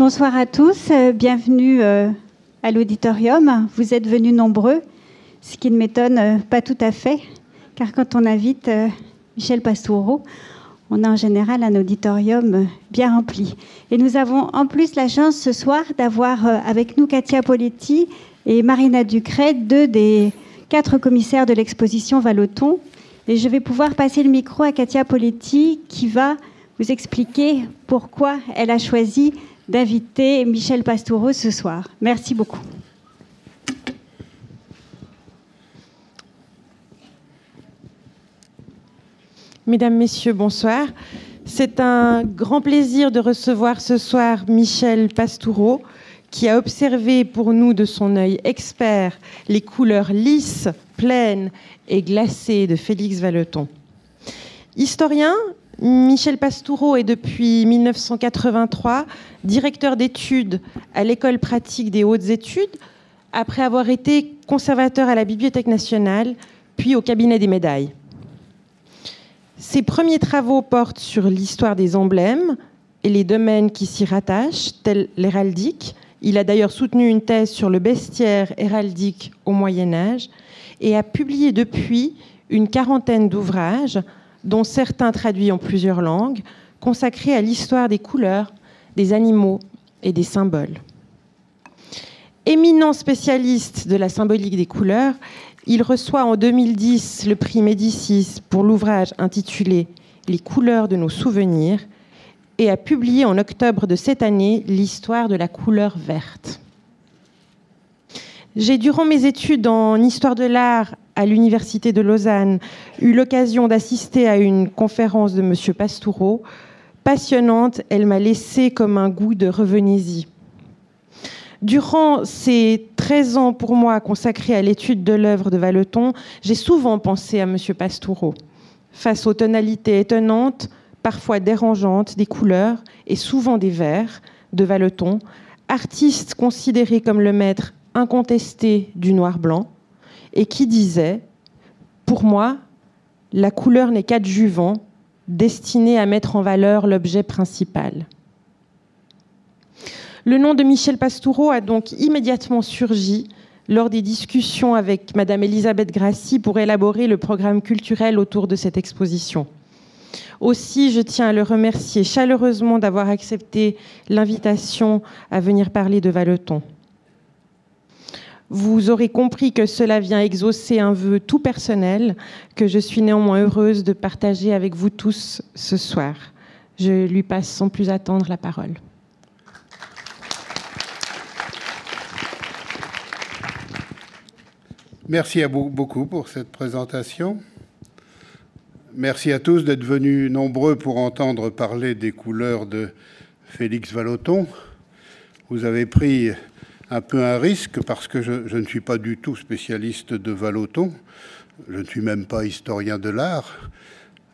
Bonsoir à tous, euh, bienvenue euh, à l'auditorium. Vous êtes venus nombreux, ce qui ne m'étonne euh, pas tout à fait, car quand on invite Michel Pastoureau, on a en général un auditorium bien rempli. Et nous avons en plus la chance ce soir d'avoir avec nous Katia Poletti et Marina Ducret, deux des quatre commissaires de l'exposition Valoton. Et je vais pouvoir passer le micro à Katia Poletti qui va vous expliquer pourquoi elle a choisi d'inviter Michel Pastoureau ce soir. Merci beaucoup. Mesdames, Messieurs, bonsoir. C'est un grand plaisir de recevoir ce soir Michel Pastoureau, qui a observé pour nous de son œil expert les couleurs lisses, pleines et glacées de Félix Valeton. Historien, Michel Pastoureau est depuis 1983 directeur d'études à l'école pratique des hautes études, après avoir été conservateur à la Bibliothèque nationale, puis au cabinet des médailles. Ses premiers travaux portent sur l'histoire des emblèmes et les domaines qui s'y rattachent, tels l'héraldique. Il a d'ailleurs soutenu une thèse sur le bestiaire héraldique au Moyen Âge et a publié depuis une quarantaine d'ouvrages, dont certains traduits en plusieurs langues, consacrés à l'histoire des couleurs, des animaux et des symboles. Éminent spécialiste de la symbolique des couleurs, il reçoit en 2010 le prix Médicis pour l'ouvrage intitulé Les couleurs de nos souvenirs et a publié en octobre de cette année l'histoire de la couleur verte. J'ai, durant mes études en histoire de l'art à l'Université de Lausanne, eu l'occasion d'assister à une conférence de M. Pastoureau. Passionnante, elle m'a laissé comme un goût de revenez-y. Durant ces 13 ans pour moi consacrés à l'étude de l'œuvre de Valeton, j'ai souvent pensé à M. Pastoureau. Face aux tonalités étonnantes, parfois dérangeantes, des couleurs et souvent des verts de Valeton, artiste considéré comme le maître incontesté du noir-blanc, et qui disait Pour moi, la couleur n'est qu'adjuvant, destiné à mettre en valeur l'objet principal. Le nom de Michel Pastoureau a donc immédiatement surgi lors des discussions avec Madame Elisabeth Grassi pour élaborer le programme culturel autour de cette exposition. Aussi, je tiens à le remercier chaleureusement d'avoir accepté l'invitation à venir parler de Valeton. Vous aurez compris que cela vient exaucer un vœu tout personnel que je suis néanmoins heureuse de partager avec vous tous ce soir. Je lui passe sans plus attendre la parole. Merci à beaucoup pour cette présentation. Merci à tous d'être venus nombreux pour entendre parler des couleurs de Félix Vallotton. Vous avez pris un peu un risque parce que je, ne suis pas du tout spécialiste de Vallotton. Je ne suis même pas historien de l'art.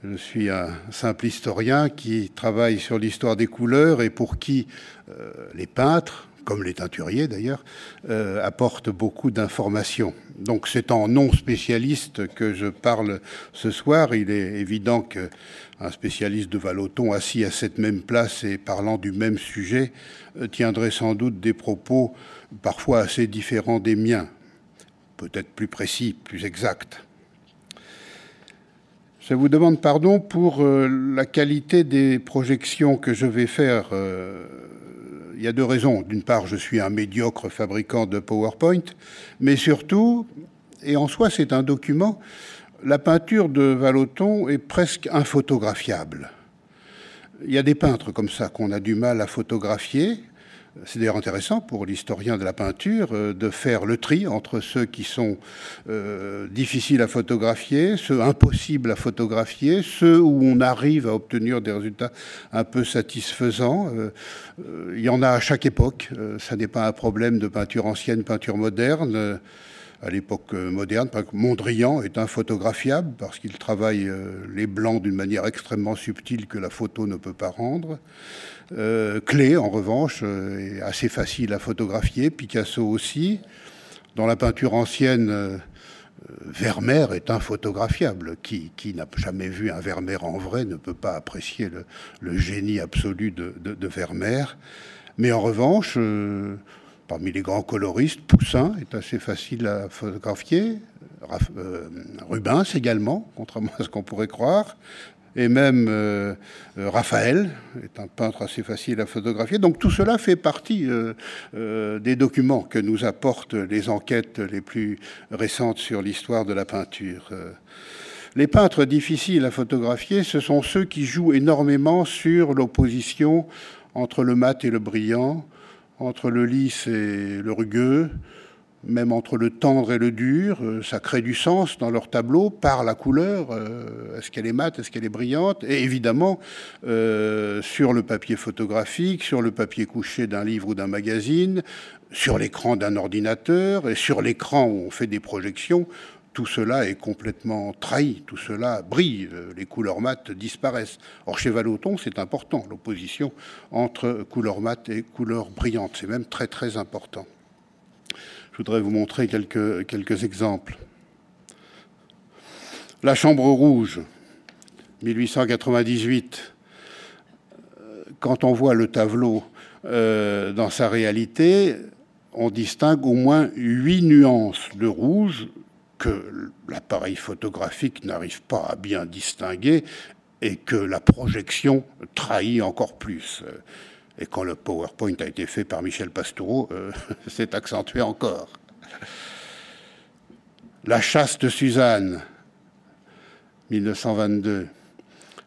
Je suis un simple historien qui travaille sur l'histoire des couleurs et pour qui euh, les peintres, comme les teinturiers d'ailleurs, euh, apportent beaucoup d'informations. Donc c'est en non spécialiste que je parle ce soir. Il est évident qu'un spécialiste de Vallotton assis à cette même place et parlant du même sujet euh, tiendrait sans doute des propos parfois assez différents des miens, peut-être plus précis, plus exacts. Je vous demande pardon pour euh, la qualité des projections que je vais faire. Euh, il y a deux raisons. D'une part, je suis un médiocre fabricant de PowerPoint, mais surtout, et en soi c'est un document, la peinture de Vallotton est presque infotographiable. Il y a des peintres comme ça qu'on a du mal à photographier, c'est d'ailleurs intéressant pour l'historien de la peinture euh, de faire le tri entre ceux qui sont euh, difficiles à photographier, ceux impossibles à photographier, ceux où on arrive à obtenir des résultats un peu satisfaisants. Euh, il y en a à chaque époque. ça n'est pas un problème de peinture ancienne, peinture moderne à l'époque moderne. Mondrian est infotographiable parce qu'il travaille les blancs d'une manière extrêmement subtile que la photo ne peut pas rendre. Euh, Clé, en revanche, euh, est assez facile à photographier, Picasso aussi. Dans la peinture ancienne, euh, Vermeer est infotographiable. Qui, qui n'a jamais vu un Vermeer en vrai ne peut pas apprécier le, génie absolu de, de, Vermeer. Mais en revanche, parmi les grands coloristes, Poussin est assez facile à photographier, Rubens également, contrairement à ce qu'on pourrait croire, et même euh, euh, Raphaël est un peintre assez facile à photographier. Donc tout cela fait partie euh, des documents que nous apportent les enquêtes les plus récentes sur l'histoire de la peinture. Les peintres difficiles à photographier, ce sont ceux qui jouent énormément sur l'opposition entre le mat et le brillant, entre le lisse et le rugueux, même entre le tendre et le dur, euh, ça crée du sens dans leur tableau par la couleur. Euh, est-ce qu'elle est mate, est-ce qu'elle est brillante Et évidemment, euh, sur le papier photographique, sur le papier couché d'un livre ou d'un magazine, sur l'écran d'un ordinateur et sur l'écran où on fait des projections, tout cela est complètement trahi, tout cela brille, les couleurs mates disparaissent. Or, chez Valoton, c'est important, l'opposition entre couleurs mates et couleurs brillantes, c'est même très très important. Je voudrais vous montrer quelques, exemples. La Chambre rouge, 1898. Quand on voit le tableau euh, dans sa réalité, on distingue au moins huit nuances de rouge que l'appareil photographique n'arrive pas à bien distinguer et que la projection trahit encore plus. Et quand le PowerPoint a été fait par Michel Pastoureau, euh, c'est accentué encore. La chasse de Suzanne, 1922.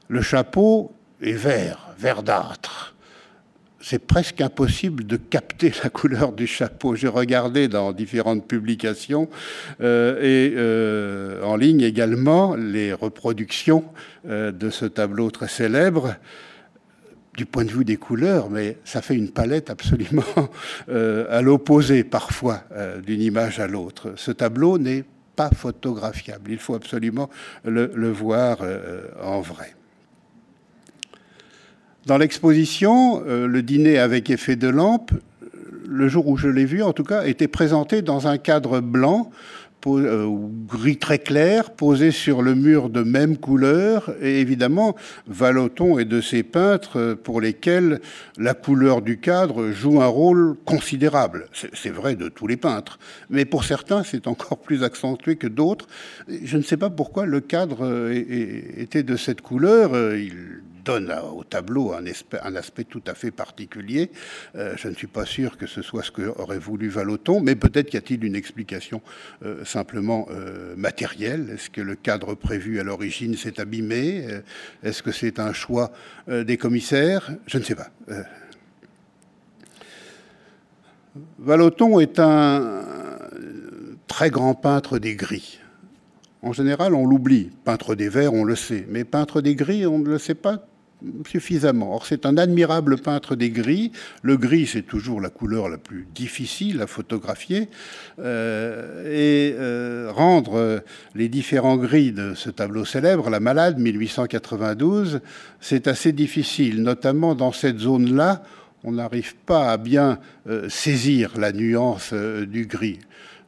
Le chapeau est vert, verdâtre. C'est presque impossible de capter la couleur du chapeau. J'ai regardé dans différentes publications euh, et euh, en ligne également les reproductions de ce tableau très célèbre du point de vue des couleurs, mais ça fait une palette absolument euh, à l'opposé parfois euh, d'une image à l'autre. Ce tableau n'est pas photographiable, il faut absolument le, voir euh, en vrai. Dans l'exposition, le dîner avec effet de lampe, le jour où je l'ai vu en tout cas, était présenté dans un cadre blanc euh, gris très clair, posé sur le mur de même couleur. Et évidemment, Valoton est de ces peintres euh, pour lesquels la couleur du cadre joue un rôle considérable. C'est vrai de tous les peintres, mais pour certains, c'est encore plus accentué que d'autres. Je ne sais pas pourquoi le cadre euh, était de cette couleur. Donne au tableau un aspect, tout à fait particulier. Euh, je ne suis pas sûr que ce soit ce qu'aurait voulu Valoton, mais peut-être y a-t-il une explication euh, simplement euh, matérielle. Est-ce que le cadre prévu à l'origine s'est abîmé? Est-ce que c'est un choix des commissaires? Je ne sais pas. Valoton est un très grand peintre des gris. En général, on l'oublie. Peintre des verts, on le sait. Mais peintre des gris, on ne le sait pas suffisamment. Or, c'est un admirable peintre des gris. Le gris, c'est toujours la couleur la plus difficile à photographier. Euh, et euh, rendre les différents gris de ce tableau célèbre, La Malade, 1892, c'est assez difficile, notamment dans cette zone-là. On n'arrive pas à bien euh, saisir la nuance du gris.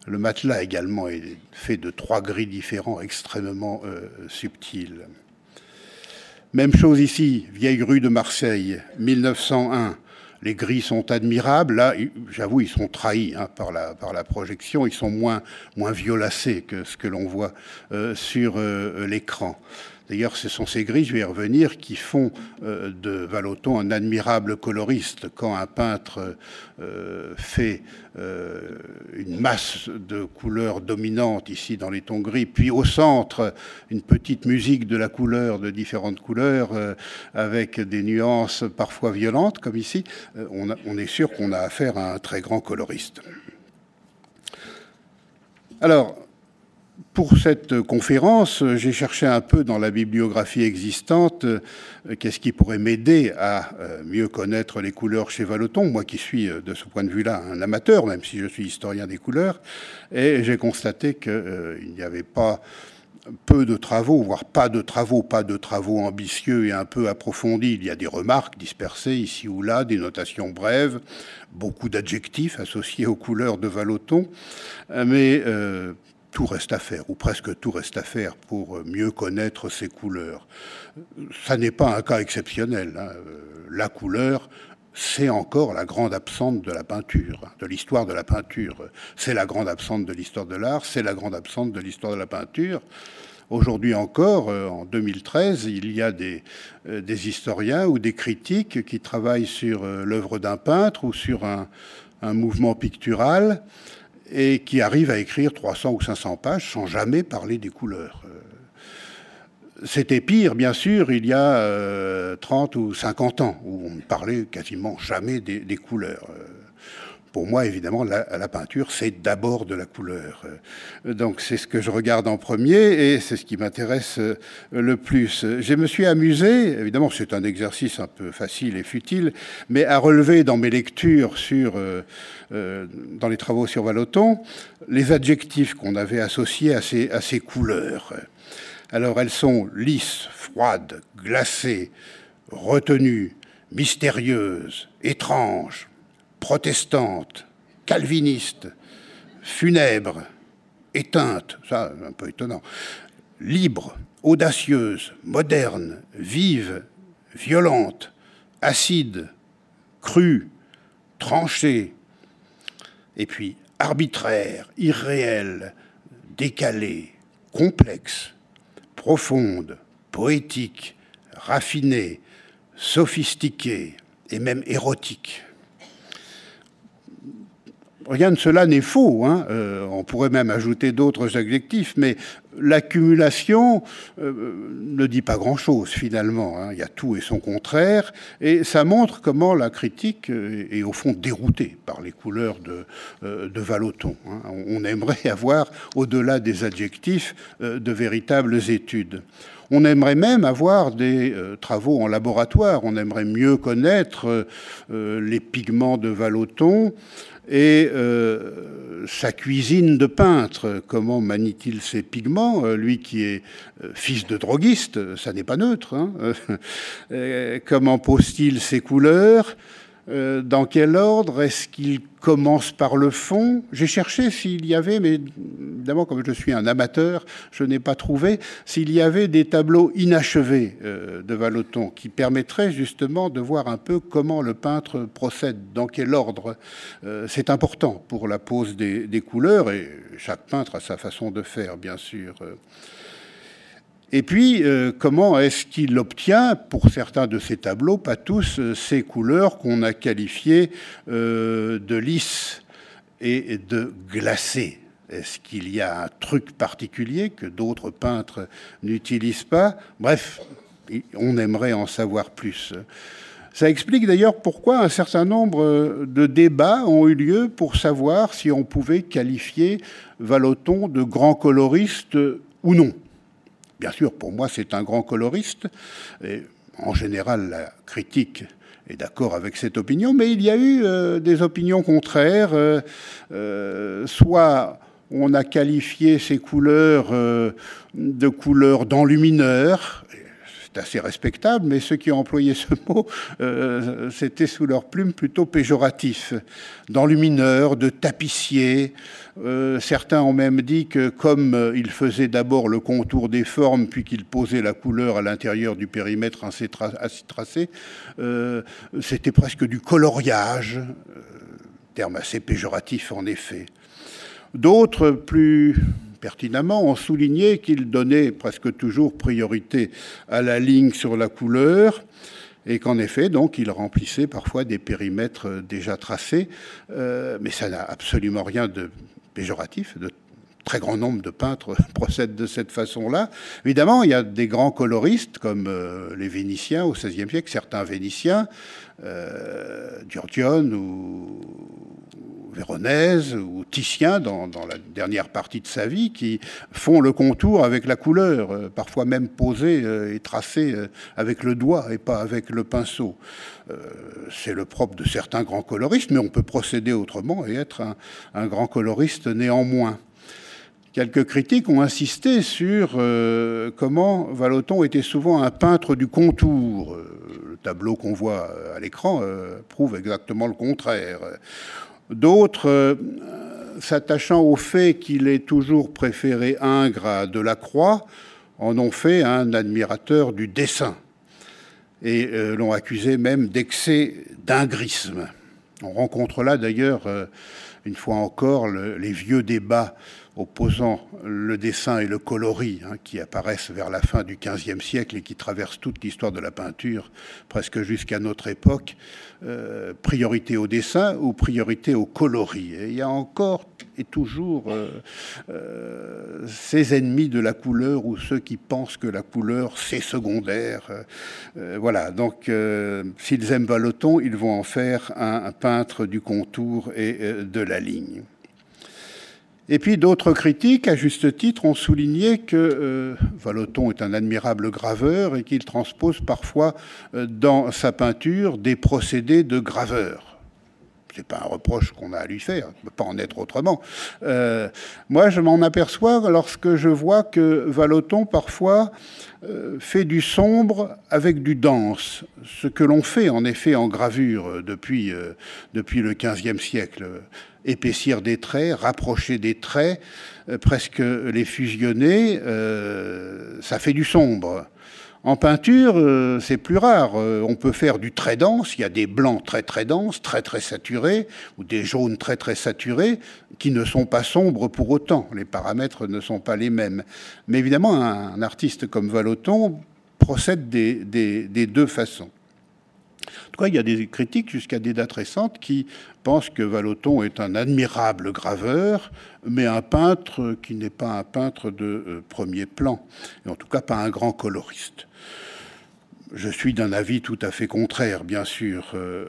Le matelas également est fait de trois gris différents extrêmement subtils. Même chose ici, vieille rue de Marseille, 1901. Les gris sont admirables. Là, j'avoue, ils sont trahis hein, par, la, projection. Ils sont moins, moins violacés que ce que l'on voit euh, sur euh, l'écran. D'ailleurs, ce sont ces gris, je vais y revenir, qui font euh, de Valoton un admirable coloriste. Quand un peintre euh, fait euh, une masse de couleurs dominantes ici dans les tons gris, puis au centre une petite musique de la couleur, de différentes couleurs, avec des nuances parfois violentes, comme ici, on, on est sûr qu'on a affaire à un très grand coloriste. Alors, pour cette conférence, j'ai cherché un peu dans la bibliographie existante euh, qu'est-ce qui pourrait m'aider à euh, mieux connaître les couleurs chez Valoton, moi qui suis euh, de ce point de vue-là un amateur, même si je suis historien des couleurs, et j'ai constaté qu'il n'y avait pas peu de travaux, voire pas de travaux, pas de travaux ambitieux et un peu approfondis. Il y a des remarques dispersées ici ou là, des notations brèves, beaucoup d'adjectifs associés aux couleurs de Valoton, mais tout reste à faire, ou presque tout reste à faire pour mieux connaître ces couleurs. Ça n'est pas un cas exceptionnel. Hein. La couleur c'est encore la grande absente de la peinture, de l'histoire de la peinture. C'est la grande absente de l'histoire de l'art, c'est la grande absente de l'histoire de la peinture. Aujourd'hui encore, euh, en 2013, il y a des, euh, des, historiens ou des critiques qui travaillent sur euh, l'œuvre d'un peintre ou sur un, mouvement pictural et qui arrivent à écrire 300 ou 500 pages sans jamais parler des couleurs. C'était pire, bien sûr, il y a 30 ou 50 ans, où on ne parlait quasiment jamais des, des couleurs. Pour moi, évidemment, la, peinture, c'est d'abord de la couleur. Donc c'est ce que je regarde en premier et c'est ce qui m'intéresse euh, le plus. Je me suis amusé, évidemment c'est un exercice un peu facile et futile, mais à relever dans mes lectures sur, euh, euh, dans les travaux sur Valoton, les adjectifs qu'on avait associés à ces, à ces couleurs. Alors elles sont lisses, froides, glacées, retenues, mystérieuses, étranges, protestante, calviniste, funèbre, éteinte, ça un peu étonnant, libre, audacieuse, moderne, vive, violente, acide, crue, tranchée, et puis arbitraire, irréelle, décalée, complexe, profonde, poétique, raffinée, sophistiquée et même érotique. Rien de cela n'est faux. Hein. Euh, on pourrait même ajouter d'autres adjectifs, mais l'accumulation euh, ne dit pas grand-chose finalement. Hein. Il y a tout et son contraire, et ça montre comment la critique est, au fond déroutée par les couleurs de, euh, de Valoton. Hein. On aimerait avoir, au-delà des adjectifs, de véritables études. On aimerait même avoir des travaux en laboratoire, on aimerait mieux connaître les pigments de Valoton, et euh, sa cuisine de peintre. Comment manie-t-il ses pigments euh, Lui qui est euh, fils de droguiste, ça n'est pas neutre. Hein comment pose-t-il ses couleurs euh, dans quel ordre Est-ce qu'il commence par le fond? J'ai cherché s'il y avait, mais évidemment, comme je suis un amateur, je n'ai pas trouvé, s'il y avait des tableaux inachevés euh, de Valoton qui permettraient justement de voir un peu comment le peintre procède, dans quel ordre. Euh, c'est important pour la pose des, des, couleurs, et chaque peintre a sa façon de faire, bien sûr. Et puis, euh, comment est-ce qu'il obtient, pour certains de ces tableaux, pas tous, euh, ces couleurs qu'on a qualifiées euh, de lisses et de glacées? Est-ce qu'il y a un truc particulier que d'autres peintres n'utilisent pas? Bref, on aimerait en savoir plus. Ça explique d'ailleurs pourquoi un certain nombre de débats ont eu lieu pour savoir si on pouvait qualifier Valoton de grand coloriste ou non. Bien sûr, pour moi, c'est un grand coloriste. En général, la critique est d'accord avec cette opinion, mais il y a eu euh, des opinions contraires. Euh, euh, soit on a qualifié ces couleurs de couleurs d'enlumineurs, assez respectable, mais ceux qui ont employé ce mot, c'était sous leur plume plutôt péjoratif. D'enlumineurs, de tapissiers, euh, certains ont même dit que comme euh, il faisait d'abord le contour des formes, puis qu'il posait la couleur à l'intérieur du périmètre ainsi tracé, euh, c'était presque du coloriage, terme assez péjoratif en effet. D'autres, plus pertinemment, ont souligné qu'il donnait presque toujours priorité à la ligne sur la couleur et qu'en effet, donc, il remplissait parfois des périmètres déjà tracés, mais ça n'a absolument rien de péjoratif. De très grand nombre de peintres procèdent de cette façon-là. Évidemment, il y a des grands coloristes comme euh, les Vénitiens au XVIe siècle, certains Vénitiens, euh, ou Véronèse ou Titien dans, la dernière partie de sa vie qui font le contour avec la couleur, euh, parfois même posé euh, et tracé avec le doigt et pas avec le pinceau. C'est le propre de certains grands coloristes, mais on peut procéder autrement et être un, grand coloriste néanmoins. Quelques critiques ont insisté sur comment Valoton était souvent un peintre du contour. le tableau qu'on voit à l'écran prouve exactement le contraire. D'autres, euh, s'attachant au fait qu'il est toujours préféré Ingres à Delacroix, en ont fait un admirateur du dessin. et l'ont accusé même d'excès d'ingrisme. On rencontre là d'ailleurs, une fois encore, les vieux débats opposant le dessin et le coloris hein, qui apparaissent vers la fin du XVe siècle et qui traversent toute l'histoire de la peinture, presque jusqu'à notre époque, euh, priorité au dessin ou priorité au coloris. Et il y a encore et toujours euh, euh, ces ennemis de la couleur ou ceux qui pensent que la couleur c'est secondaire. voilà, donc s'ils aiment Vallotton, ils vont en faire un peintre du contour et de la ligne. Et puis d'autres critiques, à juste titre, ont souligné que euh, est un admirable graveur et qu'il transpose parfois euh, dans sa peinture des procédés de graveur. C'est pas un reproche qu'on a à lui faire, ne peut pas en être autrement. Euh, moi, je m'en aperçois lorsque je vois que Valoton parfois euh, fait du sombre avec du dense, ce que l'on fait en effet en gravure depuis, depuis le XVe siècle épaissir des traits, rapprocher des traits, euh, presque les fusionner, euh, ça fait du sombre. En peinture, euh, c'est plus rare. on peut faire du très dense. Il y a des blancs très très denses, très très saturés, ou des jaunes très très saturés, qui ne sont pas sombres pour autant. Les paramètres ne sont pas les mêmes. Mais évidemment, un, artiste comme Vallotton procède des deux façons. En tout cas, il y a des critiques jusqu'à des dates récentes qui pensent que Vallotton est un admirable graveur, mais un peintre qui n'est pas un peintre de euh, premier plan, et en tout cas pas un grand coloriste. Je suis d'un avis tout à fait contraire, bien sûr. Euh,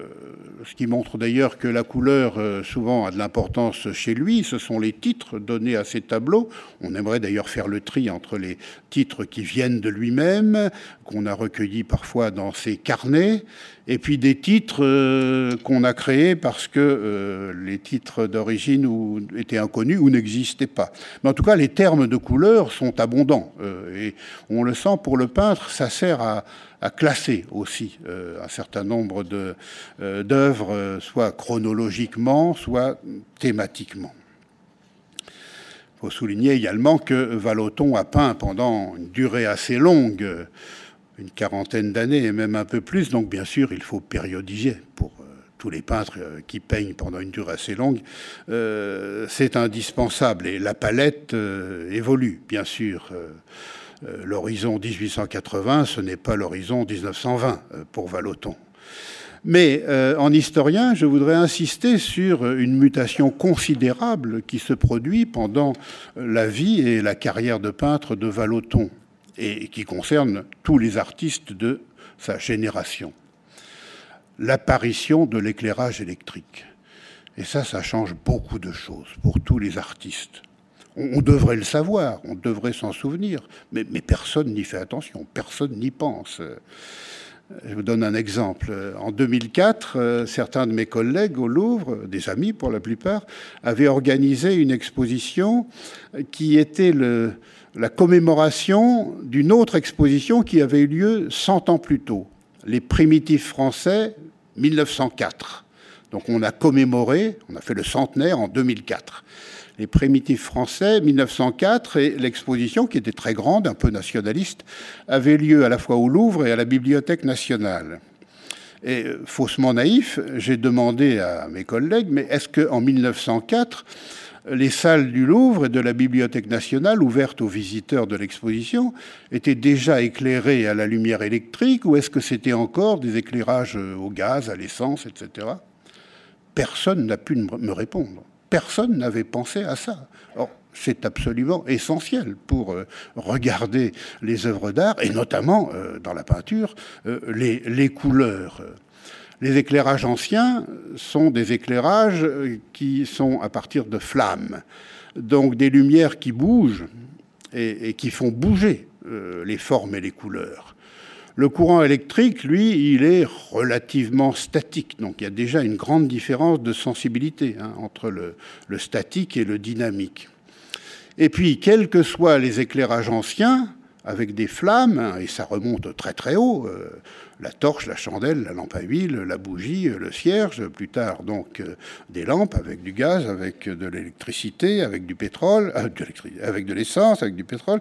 ce qui montre d'ailleurs que la couleur, euh, souvent, a de l'importance chez lui. Ce sont les titres donnés à ses tableaux. On aimerait d'ailleurs faire le tri entre les titres qui viennent de lui-même, qu'on a recueillis parfois dans ses carnets, et puis des titres euh, qu'on a créés parce que les titres d'origine étaient inconnus ou n'existaient pas. Mais en tout cas, les termes de couleur sont abondants. et on le sent pour le peintre, ça sert à classer aussi euh, un certain nombre euh, d'œuvres, euh, soit chronologiquement, soit thématiquement. Il faut souligner également que Vallotton a peint pendant une durée assez longue, une quarantaine d'années et même un peu plus, donc bien sûr il faut périodiser pour tous les peintres qui peignent pendant une durée assez longue, c'est indispensable. Et la palette évolue, bien sûr. Euh, l'horizon 1880, ce n'est pas l'horizon 1920 euh, pour Vallotton. Mais euh, en historien, je voudrais insister sur une mutation considérable qui se produit pendant la vie et la carrière de peintre de Vallotton et qui concerne tous les artistes de sa génération. L'apparition de l'éclairage électrique. Et ça, ça change beaucoup de choses pour tous les artistes. On, devrait le savoir, on devrait s'en souvenir, mais, personne n'y fait attention, personne n'y pense. Je vous donne un exemple. En 2004, euh, certains de mes collègues au Louvre, des amis pour la plupart, avaient organisé une exposition qui était la commémoration d'une autre exposition qui avait eu lieu 100 ans plus tôt, les primitifs français 1904. Donc on a commémoré, on a fait le centenaire en 2004 les primitifs français, 1904, et l'exposition, qui était très grande, un peu nationaliste, avait lieu à la fois au Louvre et à la Bibliothèque nationale. Et euh, faussement naïf, j'ai demandé à mes collègues, mais est-ce qu'en 1904, les salles du Louvre et de la Bibliothèque nationale, ouvertes aux visiteurs de l'exposition, étaient déjà éclairées à la lumière électrique ou est-ce que c'était encore des éclairages au gaz, à l'essence, etc. Personne n'a pu me répondre personne n'avait pensé à ça. c'est absolument essentiel pour euh, regarder les œuvres d'art, et notamment euh, dans la peinture, euh, les, couleurs. Les éclairages anciens sont des éclairages qui sont à partir de flammes, donc des lumières qui bougent et qui font bouger les formes et les couleurs. Le courant électrique, lui, il est relativement statique. Donc il y a déjà une grande différence de sensibilité hein, entre le, statique et le dynamique. Et puis, quels que soient les éclairages anciens, avec des flammes, hein, et ça remonte très très haut, euh, la torche, la chandelle, la lampe à huile, la bougie, le cierge, plus tard donc euh, des lampes avec du gaz, avec de l'électricité, avec du pétrole, euh, avec de l'essence, avec du pétrole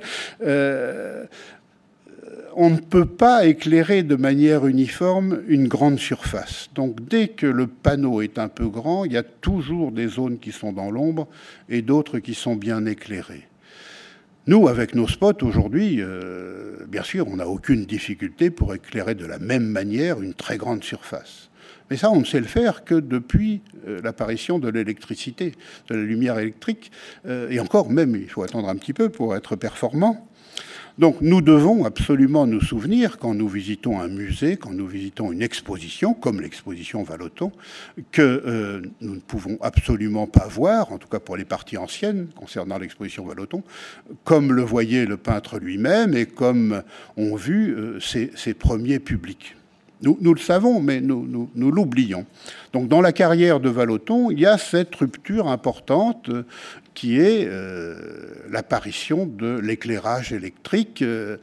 on ne peut pas éclairer de manière uniforme une grande surface. Donc dès que le panneau est un peu grand, il y a toujours des zones qui sont dans l'ombre et d'autres qui sont bien éclairées. Nous, avec nos spots aujourd'hui, euh, bien sûr, on n'a aucune difficulté pour éclairer de la même manière une très grande surface. Mais ça, on ne sait le faire que depuis euh, l'apparition de l'électricité, de la lumière électrique. Euh, et encore, même, il faut attendre un petit peu pour être performant. Donc nous devons absolument nous souvenir, quand nous visitons un musée, quand nous visitons une exposition, comme l'exposition Valoton, que euh, nous ne pouvons absolument pas voir, en tout cas pour les parties anciennes concernant l'exposition Valoton, comme le voyait le peintre lui-même et comme ont vu euh, ses, premiers publics. Nous, le savons, mais nous, nous l'oublions. Donc dans la carrière de Valoton, il y a cette rupture importante qui est euh, l'apparition de l'éclairage électrique. Euh,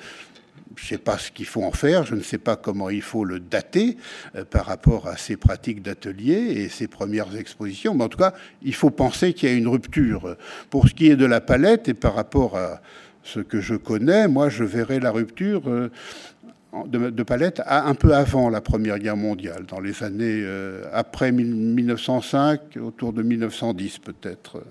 je ne sais pas ce qu'il faut en faire, je ne sais pas comment il faut le dater euh, par rapport à ses pratiques d'atelier et ses premières expositions, mais en tout cas, il faut penser qu'il y a une rupture. Pour ce qui est de la palette et par rapport à ce que je connais, moi, je verrais la rupture de, palette un peu avant la Première Guerre mondiale, dans les années après 1905, autour de 1910 peut-être.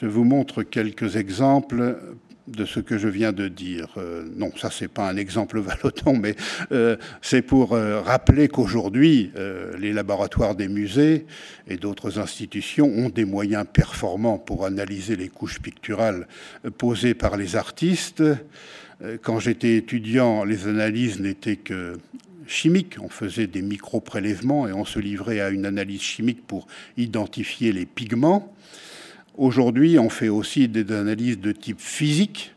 Je vous montre quelques exemples de ce que je viens de dire. Euh, non, ça c'est pas un exemple valoton, mais euh, c'est pour euh, rappeler qu'aujourd'hui, les laboratoires des musées et d'autres institutions ont des moyens performants pour analyser les couches picturales posées par les artistes. Quand j'étais étudiant, les analyses n'étaient que chimiques. On faisait des micro-prélèvements et on se livrait à une analyse chimique pour identifier les pigments. Aujourd'hui, on fait aussi des analyses de type physique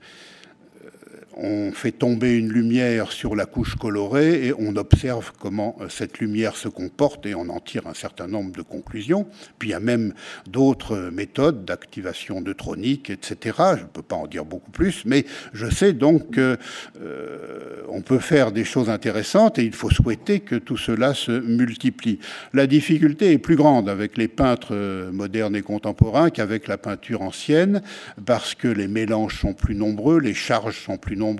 on fait tomber une lumière sur la couche colorée et on observe comment euh, cette lumière se comporte et on en tire un certain nombre de conclusions. Puis il y a même d'autres méthodes d'activation neutronique, etc. Je ne peux pas en dire beaucoup plus, mais je sais donc qu'on euh, peut faire des choses intéressantes et il faut souhaiter que tout cela se multiplie. La difficulté est plus grande avec les peintres euh, modernes et contemporains qu'avec la peinture ancienne parce que les mélanges sont plus nombreux, les charges sont plus nombreuses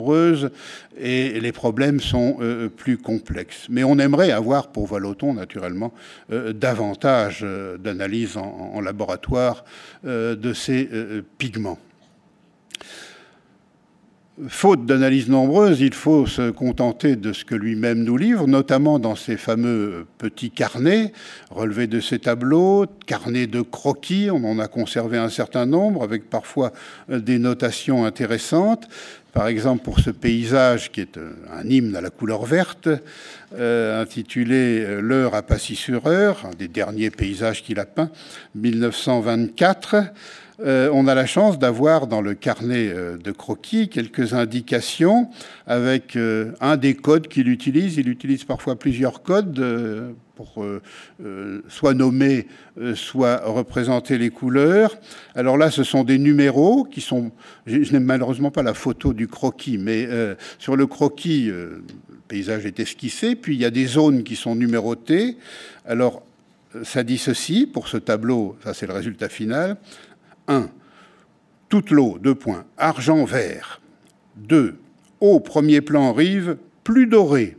et les problèmes sont euh, plus complexes. Mais on aimerait avoir pour Valoton, naturellement, euh, davantage euh, d'analyses en, laboratoire de ces pigments. Faute d'analyses nombreuses, il faut se contenter de ce que lui-même nous livre, notamment dans ses fameux petits carnets relevés de ses tableaux, carnets de croquis, on en a conservé un certain nombre, avec parfois des notations intéressantes. Par exemple, pour ce paysage qui est euh, un hymne à la couleur verte, euh, intitulé euh, L'heure à Passy-sur-Eure, un des derniers paysages qu'il a peint, 1924, on a la chance d'avoir dans le carnet de croquis quelques indications avec un des codes qu'il utilise. Il utilise parfois plusieurs codes euh, euh, soit nommer, euh, soit représenter les couleurs. Alors là, ce sont des numéros qui sont. Je, n'ai malheureusement pas la photo du croquis, mais sur le croquis, le paysage est esquissé, puis il y a des zones qui sont numérotées. Alors, ça dit ceci pour ce tableau, ça c'est le résultat final. 1. Toute l'eau, deux points, argent vert. 2. Eau, premier plan, rive, plus doré.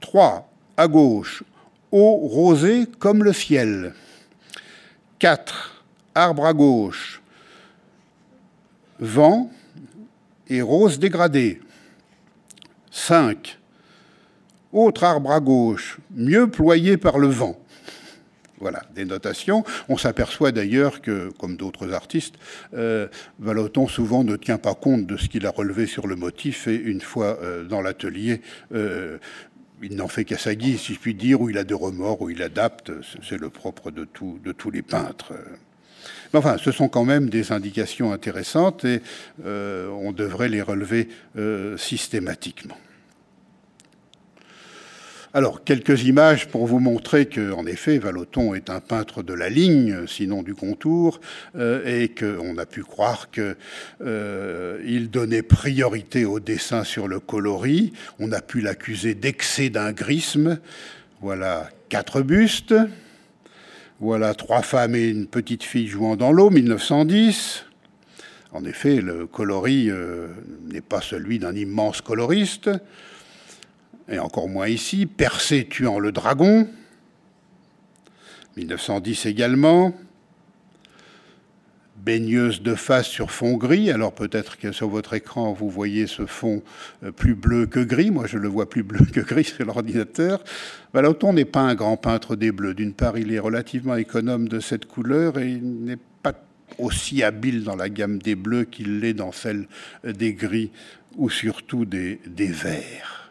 3. À gauche, eau rosée comme le ciel. 4. Arbre à gauche, vent et rose dégradée. 5. Autre arbre à gauche, mieux ployé par le vent. Voilà, des notations. On s'aperçoit d'ailleurs que, comme d'autres artistes, euh, Valoton souvent ne tient pas compte de ce qu'il a relevé sur le motif et une fois euh, dans l'atelier, euh, il n'en fait qu'à sa guise, si je puis dire, où il a de remords, où il adapte. C'est le propre de, de tous les peintres. Mais enfin, ce sont quand même des indications intéressantes et euh, on devrait les relever euh, systématiquement. Alors, quelques images pour vous montrer qu'en effet, Valoton est un peintre de la ligne, sinon du contour, euh, et qu'on a pu croire qu'il euh, donnait priorité au dessin sur le coloris. On a pu l'accuser d'excès d'ingrisme. Voilà quatre bustes. Voilà trois femmes et une petite fille jouant dans l'eau, 1910. En effet, le coloris euh, n'est pas celui d'un immense coloriste, et encore moins ici, Persée tuant le dragon, 1910 également, baigneuse de face sur fond gris. Alors peut-être que sur votre écran, vous voyez ce fond euh, plus bleu que gris. Moi, je le vois plus bleu que gris sur l'ordinateur. Vallotton n'est pas un grand peintre des bleus. D'une part, il est relativement économe de cette couleur et il n'est pas aussi habile dans la gamme des bleus qu'il l'est dans celle des gris ou surtout des verts.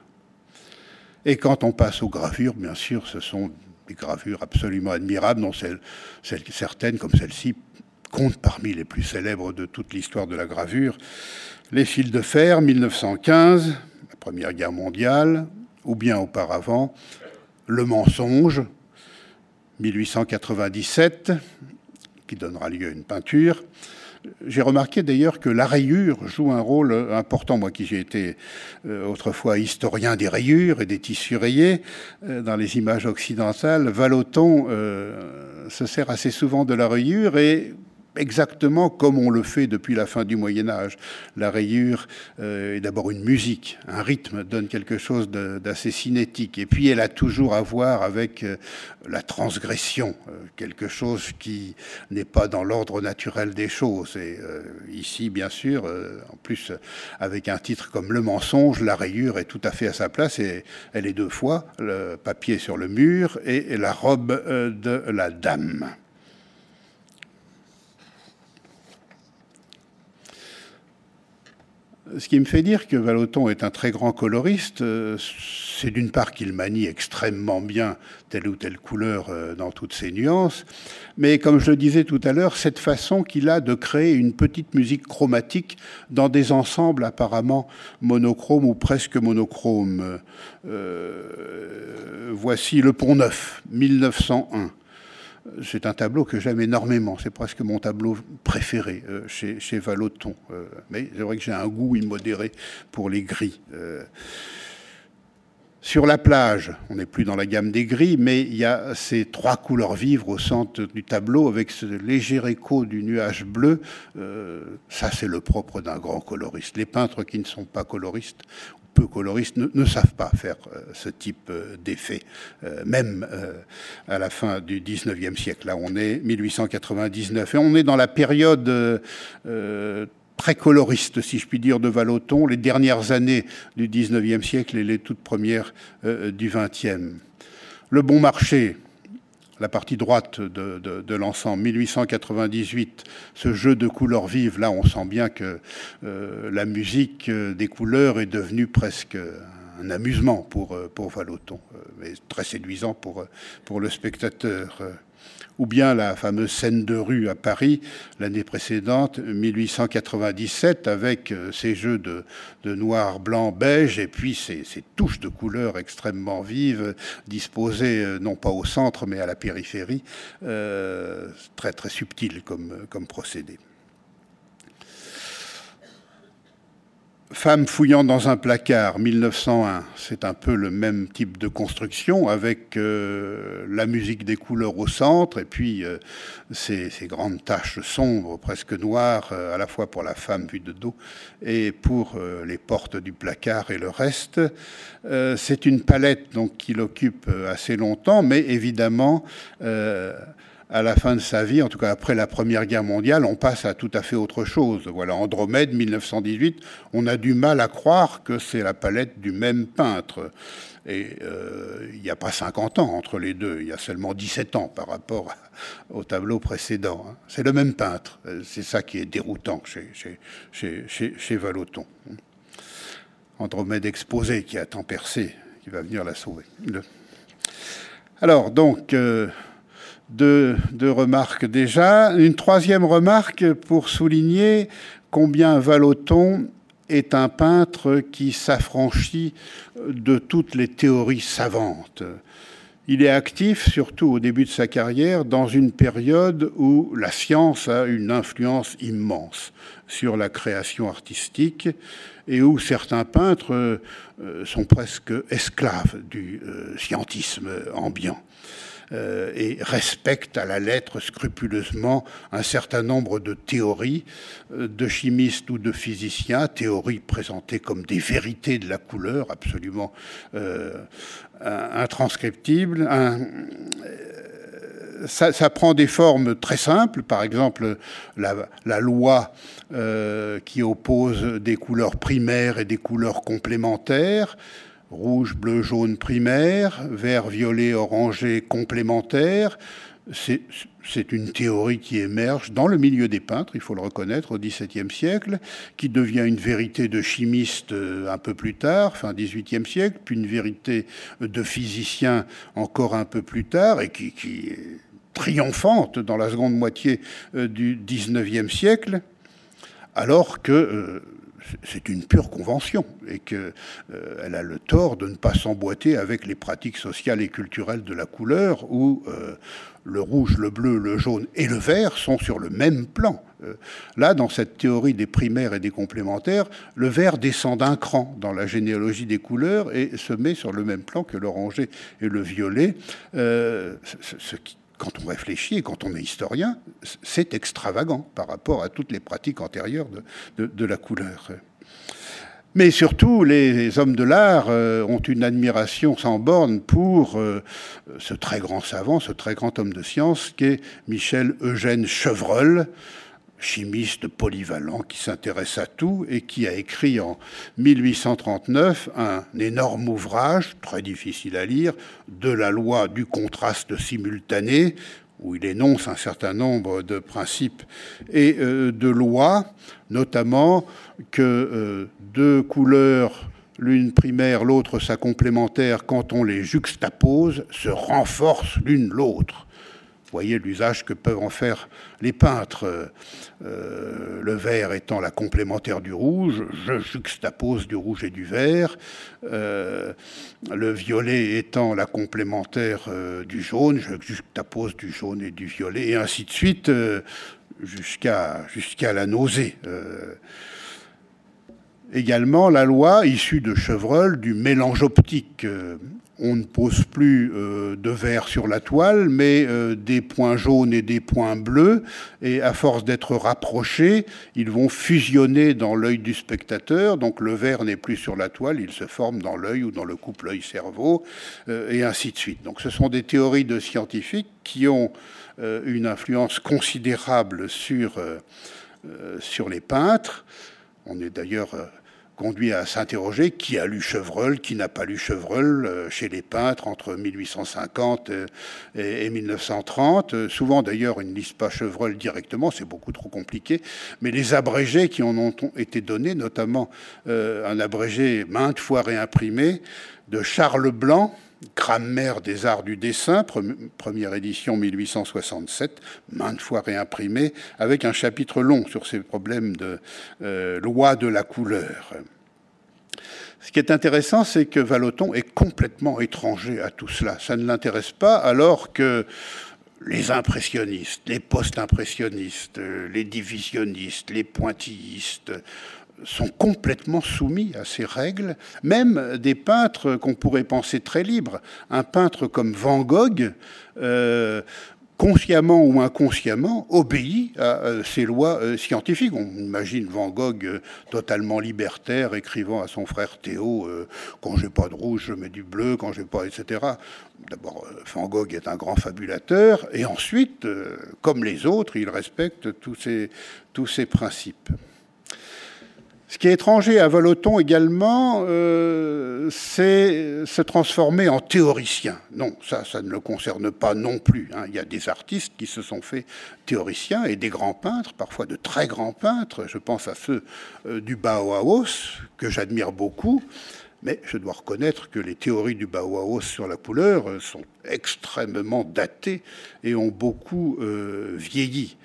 Et quand on passe aux gravures, bien sûr, ce sont des gravures absolument admirables, dont certaines, comme celle-ci, comptent parmi les plus célèbres de toute l'histoire de la gravure. Les fils de fer, 1915, la Première Guerre mondiale, ou bien auparavant, Le mensonge, 1897, qui donnera lieu à une peinture. J'ai remarqué d'ailleurs que la rayure joue un rôle important. Moi qui j'ai été euh, autrefois historien des rayures et des tissus rayés euh, dans les images occidentales, Vallotton euh, se sert assez souvent de la rayure et exactement comme on le fait depuis la fin du Moyen Âge. La rayure euh, est d'abord une musique, un rythme donne quelque chose d'assez cinétique, et puis elle a toujours à voir avec euh, la transgression, euh, quelque chose qui n'est pas dans l'ordre naturel des choses. Et ici, bien sûr, en plus avec un titre comme Le mensonge, la rayure est tout à fait à sa place, et elle est deux fois, le papier sur le mur et la robe de la dame. Ce qui me fait dire que Vallotton est un très grand coloriste, euh, c'est d'une part qu'il manie extrêmement bien telle ou telle couleur euh, dans toutes ses nuances, mais comme je le disais tout à l'heure, cette façon qu'il a de créer une petite musique chromatique dans des ensembles apparemment monochromes ou presque monochromes. Euh, voici Le Pont Neuf, 1901 c'est un tableau que j'aime énormément. C'est presque mon tableau préféré euh, chez, Vallotton. Euh, mais c'est vrai que j'ai un goût immodéré pour les gris. Euh, sur la plage, on n'est plus dans la gamme des gris, mais il y a ces trois couleurs vives au centre du tableau avec ce léger écho du nuage bleu. ça, c'est le propre d'un grand coloriste. Les peintres qui ne sont pas coloristes peu coloristes ne, savent pas faire euh, ce type euh, d'effet, euh, même à la fin du 19e siècle. Là, on est 1899 et on est dans la période très coloriste, si je puis dire, de Vallotton, les dernières années du 19e siècle et les toutes premières du 20e. Le bon marché, la partie droite de, l'ensemble, 1898, ce jeu de couleurs vives, là on sent bien que euh, la musique euh, des couleurs est devenue presque un amusement pour, euh, pour mais très séduisant pour le spectateur ou bien la fameuse scène de rue à Paris l'année précédente, 1897, avec euh, ces jeux de, noir, blanc, beige, et puis ces, touches de couleurs extrêmement vives, disposées euh, non pas au centre, mais à la périphérie, euh, très très subtil comme, comme procédé. Femme fouillant dans un placard, 1901, c'est un peu le même type de construction avec euh, la musique des couleurs au centre et puis euh, ces, grandes taches sombres, presque noires, euh, à la fois pour la femme vue de dos et pour les portes du placard et le reste. c'est une palette donc qui l'occupe assez longtemps, mais évidemment à la fin de sa vie, en tout cas après la Première Guerre mondiale, on passe à tout à fait autre chose. Voilà, Andromède, 1918, on a du mal à croire que c'est la palette du même peintre. Et euh, il n'y a pas 50 ans entre les deux, il y a seulement 17 ans par rapport au tableau précédent. Hein. C'est le même peintre. C'est ça qui est déroutant chez, chez, chez, chez Vallotton. Andromède exposé qui a tant percé, qui va venir la sauver. Alors, donc, euh, deux, remarques déjà. Une troisième remarque pour souligner combien Vallotton est un peintre qui s'affranchit de toutes les théories savantes. Il est actif, surtout au début de sa carrière, dans une période où la science a une influence immense sur la création artistique et où certains peintres euh, sont presque esclaves du euh, scientisme ambiant. Et respecte à la lettre scrupuleusement un certain nombre de théories de chimistes ou de physiciens, théories présentées comme des vérités de la couleur absolument intranscriptibles. ça, prend des formes très simples, par exemple la, loi euh, qui oppose des couleurs primaires et des couleurs complémentaires, rouge, bleu, jaune primaire, vert, violet, orangé complémentaire. C'est une théorie qui émerge dans le milieu des peintres, il faut le reconnaître, au XVIIe siècle, qui devient une vérité de chimiste euh, un peu plus tard, fin XVIIIe siècle, puis une vérité de physicien encore un peu plus tard, et qui, est triomphante dans la seconde moitié euh, du XIXe siècle alors que euh, c'est une pure convention et qu'elle euh, a le tort de ne pas s'emboîter avec les pratiques sociales et culturelles de la couleur où euh, le rouge, le bleu, le jaune et le vert sont sur le même plan. là, dans cette théorie des primaires et des complémentaires, le vert descend d'un cran dans la généalogie des couleurs et se met sur le même plan que l'oranger et le violet, ce qui quand on réfléchit et quand on est historien, c'est extravagant par rapport à toutes les pratiques antérieures de, la couleur. Mais surtout, les hommes de l'art euh, ont une admiration sans borne pour euh, ce très grand savant, ce très grand homme de science qu'est Michel Eugène Chevreul, chimiste polyvalent qui s'intéresse à tout et qui a écrit en 1839 un énorme ouvrage, très difficile à lire, de la loi du contraste simultané, où il énonce un certain nombre de principes et euh, de lois, notamment que euh, deux couleurs l'une primaire, l'autre sa complémentaire, quand on les juxtapose, se renforcent l'une l'autre voyez l'usage que peuvent en faire les peintres. Euh, le vert étant la complémentaire du rouge, je juxtapose du rouge et du vert. Euh, le violet étant la complémentaire euh, du jaune, je juxtapose du jaune et du violet, et ainsi de suite, jusqu'à jusqu'à la nausée. Également, la loi issue de Chevreul du mélange optique on ne pose plus euh, de vert sur la toile, mais euh, des points jaunes et des points bleus, et à force d'être rapprochés, ils vont fusionner dans l'œil du spectateur, donc le vert n'est plus sur la toile, il se forme dans l'œil ou dans le couple œil-cerveau, euh, et ainsi de suite. Donc ce sont des théories de scientifiques qui ont une influence considérable sur, sur les peintres. On est d'ailleurs conduit à s'interroger qui a lu Chevreul, qui n'a pas lu Chevreul euh, chez les peintres entre 1850 euh, et 1930. Euh, souvent d'ailleurs, ils ne lisent pas Chevreul directement, c'est beaucoup trop compliqué, mais les abrégés qui en ont été donnés, notamment un abrégé maintes fois réimprimé de Charles Blanc, Grammaire des arts du dessin, première édition 1867, maintes fois réimprimée, avec un chapitre long sur ces problèmes de euh, loi de la couleur. Ce qui est intéressant, c'est que Vallotton est complètement étranger à tout cela. Ça ne l'intéresse pas, alors que les impressionnistes, les post-impressionnistes, les divisionnistes, les pointillistes, sont complètement soumis à ces règles, même des peintres qu'on pourrait penser très libres. Un peintre comme Van Gogh, euh, consciemment ou inconsciemment, obéit à euh, ces lois euh, scientifiques. On imagine Van Gogh totalement libertaire, écrivant à son frère Théo Quand j'ai pas de rouge, je mets du bleu, quand j'ai pas, etc. D'abord, Van Gogh est un grand fabulateur, et ensuite, comme les autres, il respecte tous tous ces principes. Ce qui est étranger à Voloton également, euh, c'est se transformer en théoricien. Non, ça, ça ne le concerne pas non plus. Hein. Il y a des artistes qui se sont faits théoriciens et des grands peintres, parfois de très grands peintres. Je pense à ceux euh, du Bauhaus, que j'admire beaucoup. Mais je dois reconnaître que les théories du Bauhaus sur la couleur euh, sont extrêmement datées et ont beaucoup vieilli.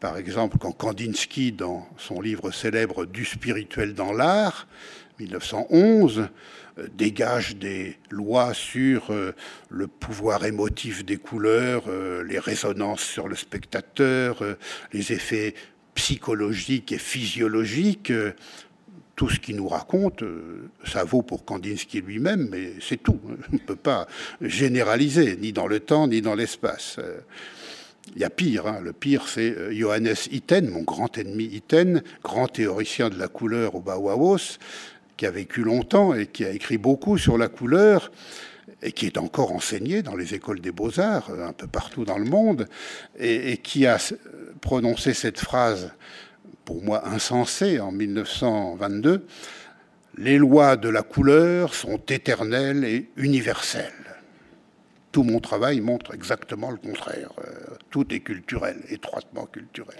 Par exemple, quand Kandinsky, dans son livre célèbre Du spirituel dans l'art, 1911, euh, dégage des lois sur euh, le pouvoir émotif des couleurs, euh, les résonances sur le spectateur, les effets psychologiques et physiologiques, tout ce qu'il nous raconte, ça vaut pour Kandinsky lui-même, mais c'est tout. On ne peut pas généraliser, ni dans le temps, ni dans l'espace. Euh, il y a pire, hein. le pire c'est euh, Johannes Itten, mon grand ennemi Itten, grand théoricien de la couleur au Bauhaus, qui a vécu longtemps et qui a écrit beaucoup sur la couleur et qui est encore enseigné dans les écoles des beaux-arts un peu partout dans le monde, et, et qui a prononcé cette phrase pour moi insensé en 1922, les lois de la couleur sont éternelles et universelles. Tout mon travail montre exactement le contraire. Euh, tout est culturel, étroitement culturel.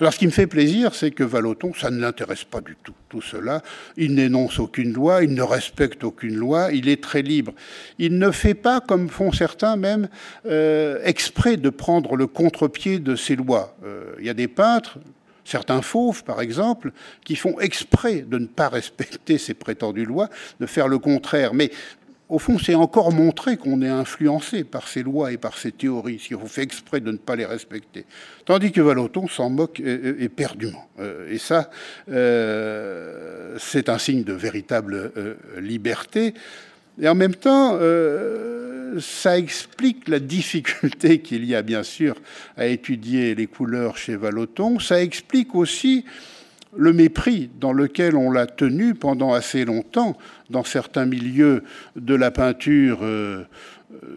Alors ce qui me fait plaisir, c'est que Valoton, ça ne l'intéresse pas du tout, tout cela. Il n'énonce aucune loi, il ne respecte aucune loi, il est très libre. Il ne fait pas, comme font certains même, euh, exprès de prendre le contre-pied de ces lois. Euh, il y a des peintres, Certains fauves, par exemple, qui font exprès de ne pas respecter ces prétendues lois, de faire le contraire. Mais au fond, c'est encore montrer qu'on est influencé par ces lois et par ces théories, si on fait exprès de ne pas les respecter. Tandis que Valoton s'en moque éperdument. Euh, et ça, euh, c'est un signe de véritable euh, liberté. Et en même temps, ça explique la difficulté qu'il y a bien sûr à étudier les couleurs chez Valoton. Ça explique aussi le mépris dans lequel on l'a tenu pendant assez longtemps dans certains milieux de la peinture, euh,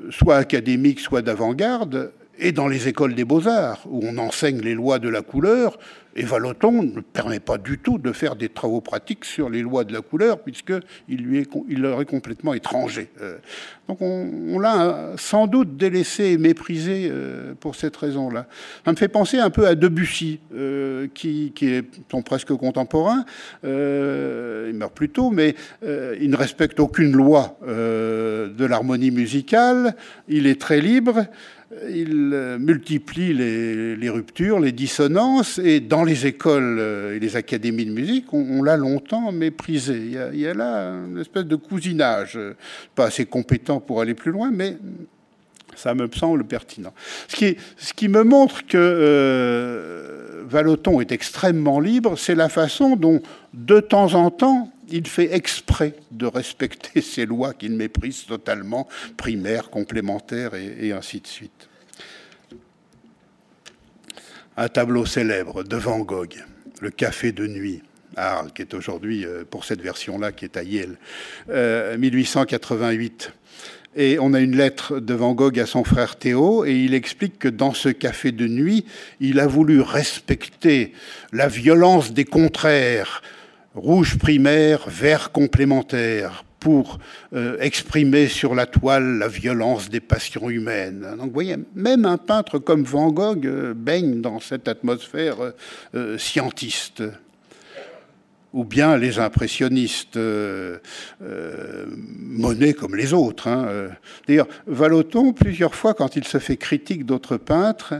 soit académique, soit d'avant-garde, et dans les écoles des beaux-arts, où on enseigne les lois de la couleur, et Valoton ne permet pas du tout de faire des travaux pratiques sur les lois de la couleur, puisqu'il il leur est complètement étranger. Euh, donc on, l'a sans doute délaissé et méprisé euh, pour cette raison-là. Ça me fait penser un peu à Debussy, euh, qui, qui est son presque contemporain. il meurt plus tôt, mais il ne respecte aucune loi de l'harmonie musicale. Il est très libre il euh, multiplie les, ruptures, les dissonances, et dans les écoles euh, et les académies de musique, on, l'a longtemps méprisé. Il y, a, là une espèce de cousinage, pas assez compétent pour aller plus loin, mais ça me semble pertinent. Ce qui, me montre que euh, Valoton est extrêmement libre, c'est la façon dont, de temps en temps, il fait exprès de respecter ces lois qu'il méprise totalement, primaires, complémentaires et, ainsi de suite. Un tableau célèbre de Van Gogh, Le Café de nuit, à Arles, qui est aujourd'hui, euh, pour cette version-là, qui est à Yale, 1888. Euh, et on a une lettre de Van Gogh à son frère Théo, et il explique que dans ce café de nuit, il a voulu respecter la violence des contraires, rouge primaire, vert complémentaire, pour euh, exprimer sur la toile la violence des passions humaines. Donc vous voyez, même un peintre comme Van Gogh euh, baigne dans cette atmosphère euh, scientiste ou bien les impressionnistes, Monet comme les autres. Hein. D'ailleurs, Valoton, plusieurs fois, quand il se fait critique d'autres peintres,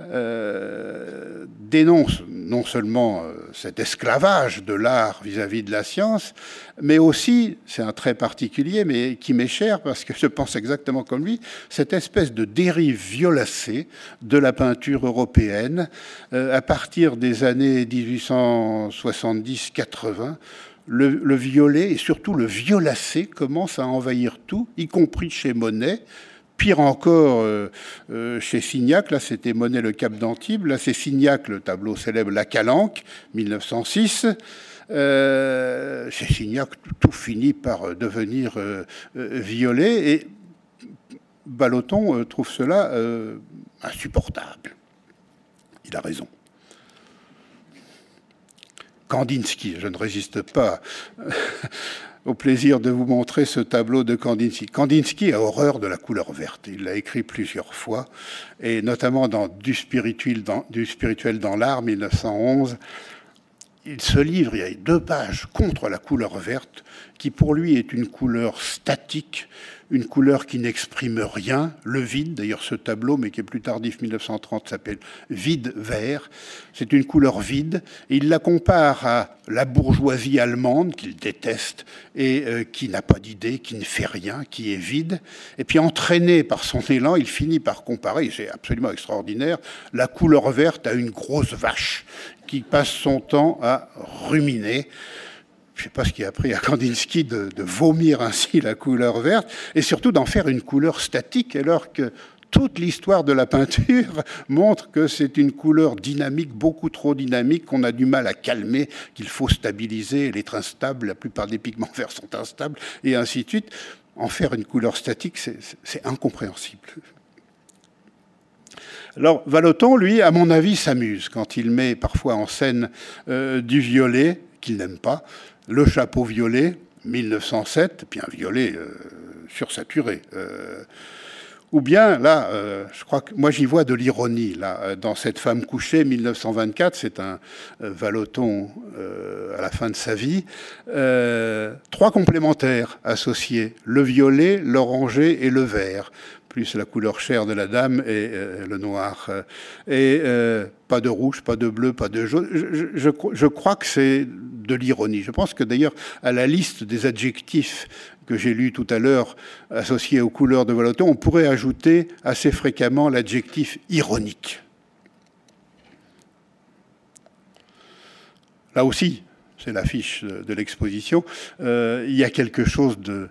euh, dénonce non seulement euh, cet esclavage de l'art vis-à-vis de la science, mais aussi, c'est un trait particulier, mais qui m'est cher parce que je pense exactement comme lui, cette espèce de dérive violacée de la peinture européenne euh, à partir des années 1870-80. Le, le, violet et surtout le violacé commence à envahir tout, y compris chez Monet, Pire encore, euh, euh, chez Signac, là c'était Monet le Cap d'Antibes, là c'est Signac, le tableau célèbre La Calanque, 1906. Euh, chez Signac, tout finit par devenir violet et Baloton trouve cela insupportable. Il a raison. Kandinsky, je ne résiste pas au plaisir de vous montrer ce tableau de Kandinsky. Kandinsky a horreur de la couleur verte. Il l'a écrit plusieurs fois, et notamment dans Du spirituel dans, l'art, 1911. Il se livre, il y a deux pages contre la couleur verte, qui pour lui est une couleur statique, une couleur qui n'exprime rien, le vide. D'ailleurs, ce tableau, mais qui est plus tardif, 1930, s'appelle Vide vert. C'est une couleur vide. Il la compare à la bourgeoisie allemande qu'il déteste et euh, qui n'a pas d'idée, qui ne fait rien, qui est vide. Et puis, entraîné par son élan, il finit par comparer, c'est absolument extraordinaire, la couleur verte à une grosse vache qui passe son temps à ruminer je ne sais pas ce qui a pris à Kandinsky de, vomir ainsi la couleur verte, et surtout d'en faire une couleur statique, alors que toute l'histoire de la peinture montre que c'est une couleur dynamique, beaucoup trop dynamique, qu'on a du mal à calmer, qu'il faut stabiliser, elle est instable, la plupart des pigments verts sont instables, et ainsi de suite. En faire une couleur statique, c'est incompréhensible. Alors, Valoton, lui, à mon avis, s'amuse quand il met parfois en scène euh, du violet, qu'il n'aime pas, le chapeau violet, 1907, puis un violet euh, sursaturé. Euh, ou bien, là, euh, je crois que moi j'y vois de l'ironie, là, dans cette femme couchée, 1924, c'est un Valoton à la fin de sa vie. trois complémentaires associés, le violet, l'oranger et le vert, plus la couleur chair de la dame et le noir. Et pas de rouge, pas de bleu, pas de jaune. Je, crois que c'est de l'ironie. Je pense que d'ailleurs, à la liste des adjectifs que j'ai lu tout à l'heure, associé aux couleurs de Voloton, on pourrait ajouter assez fréquemment l'adjectif ironique. Là aussi, c'est l'affiche de, l'exposition, euh, il y a quelque chose de,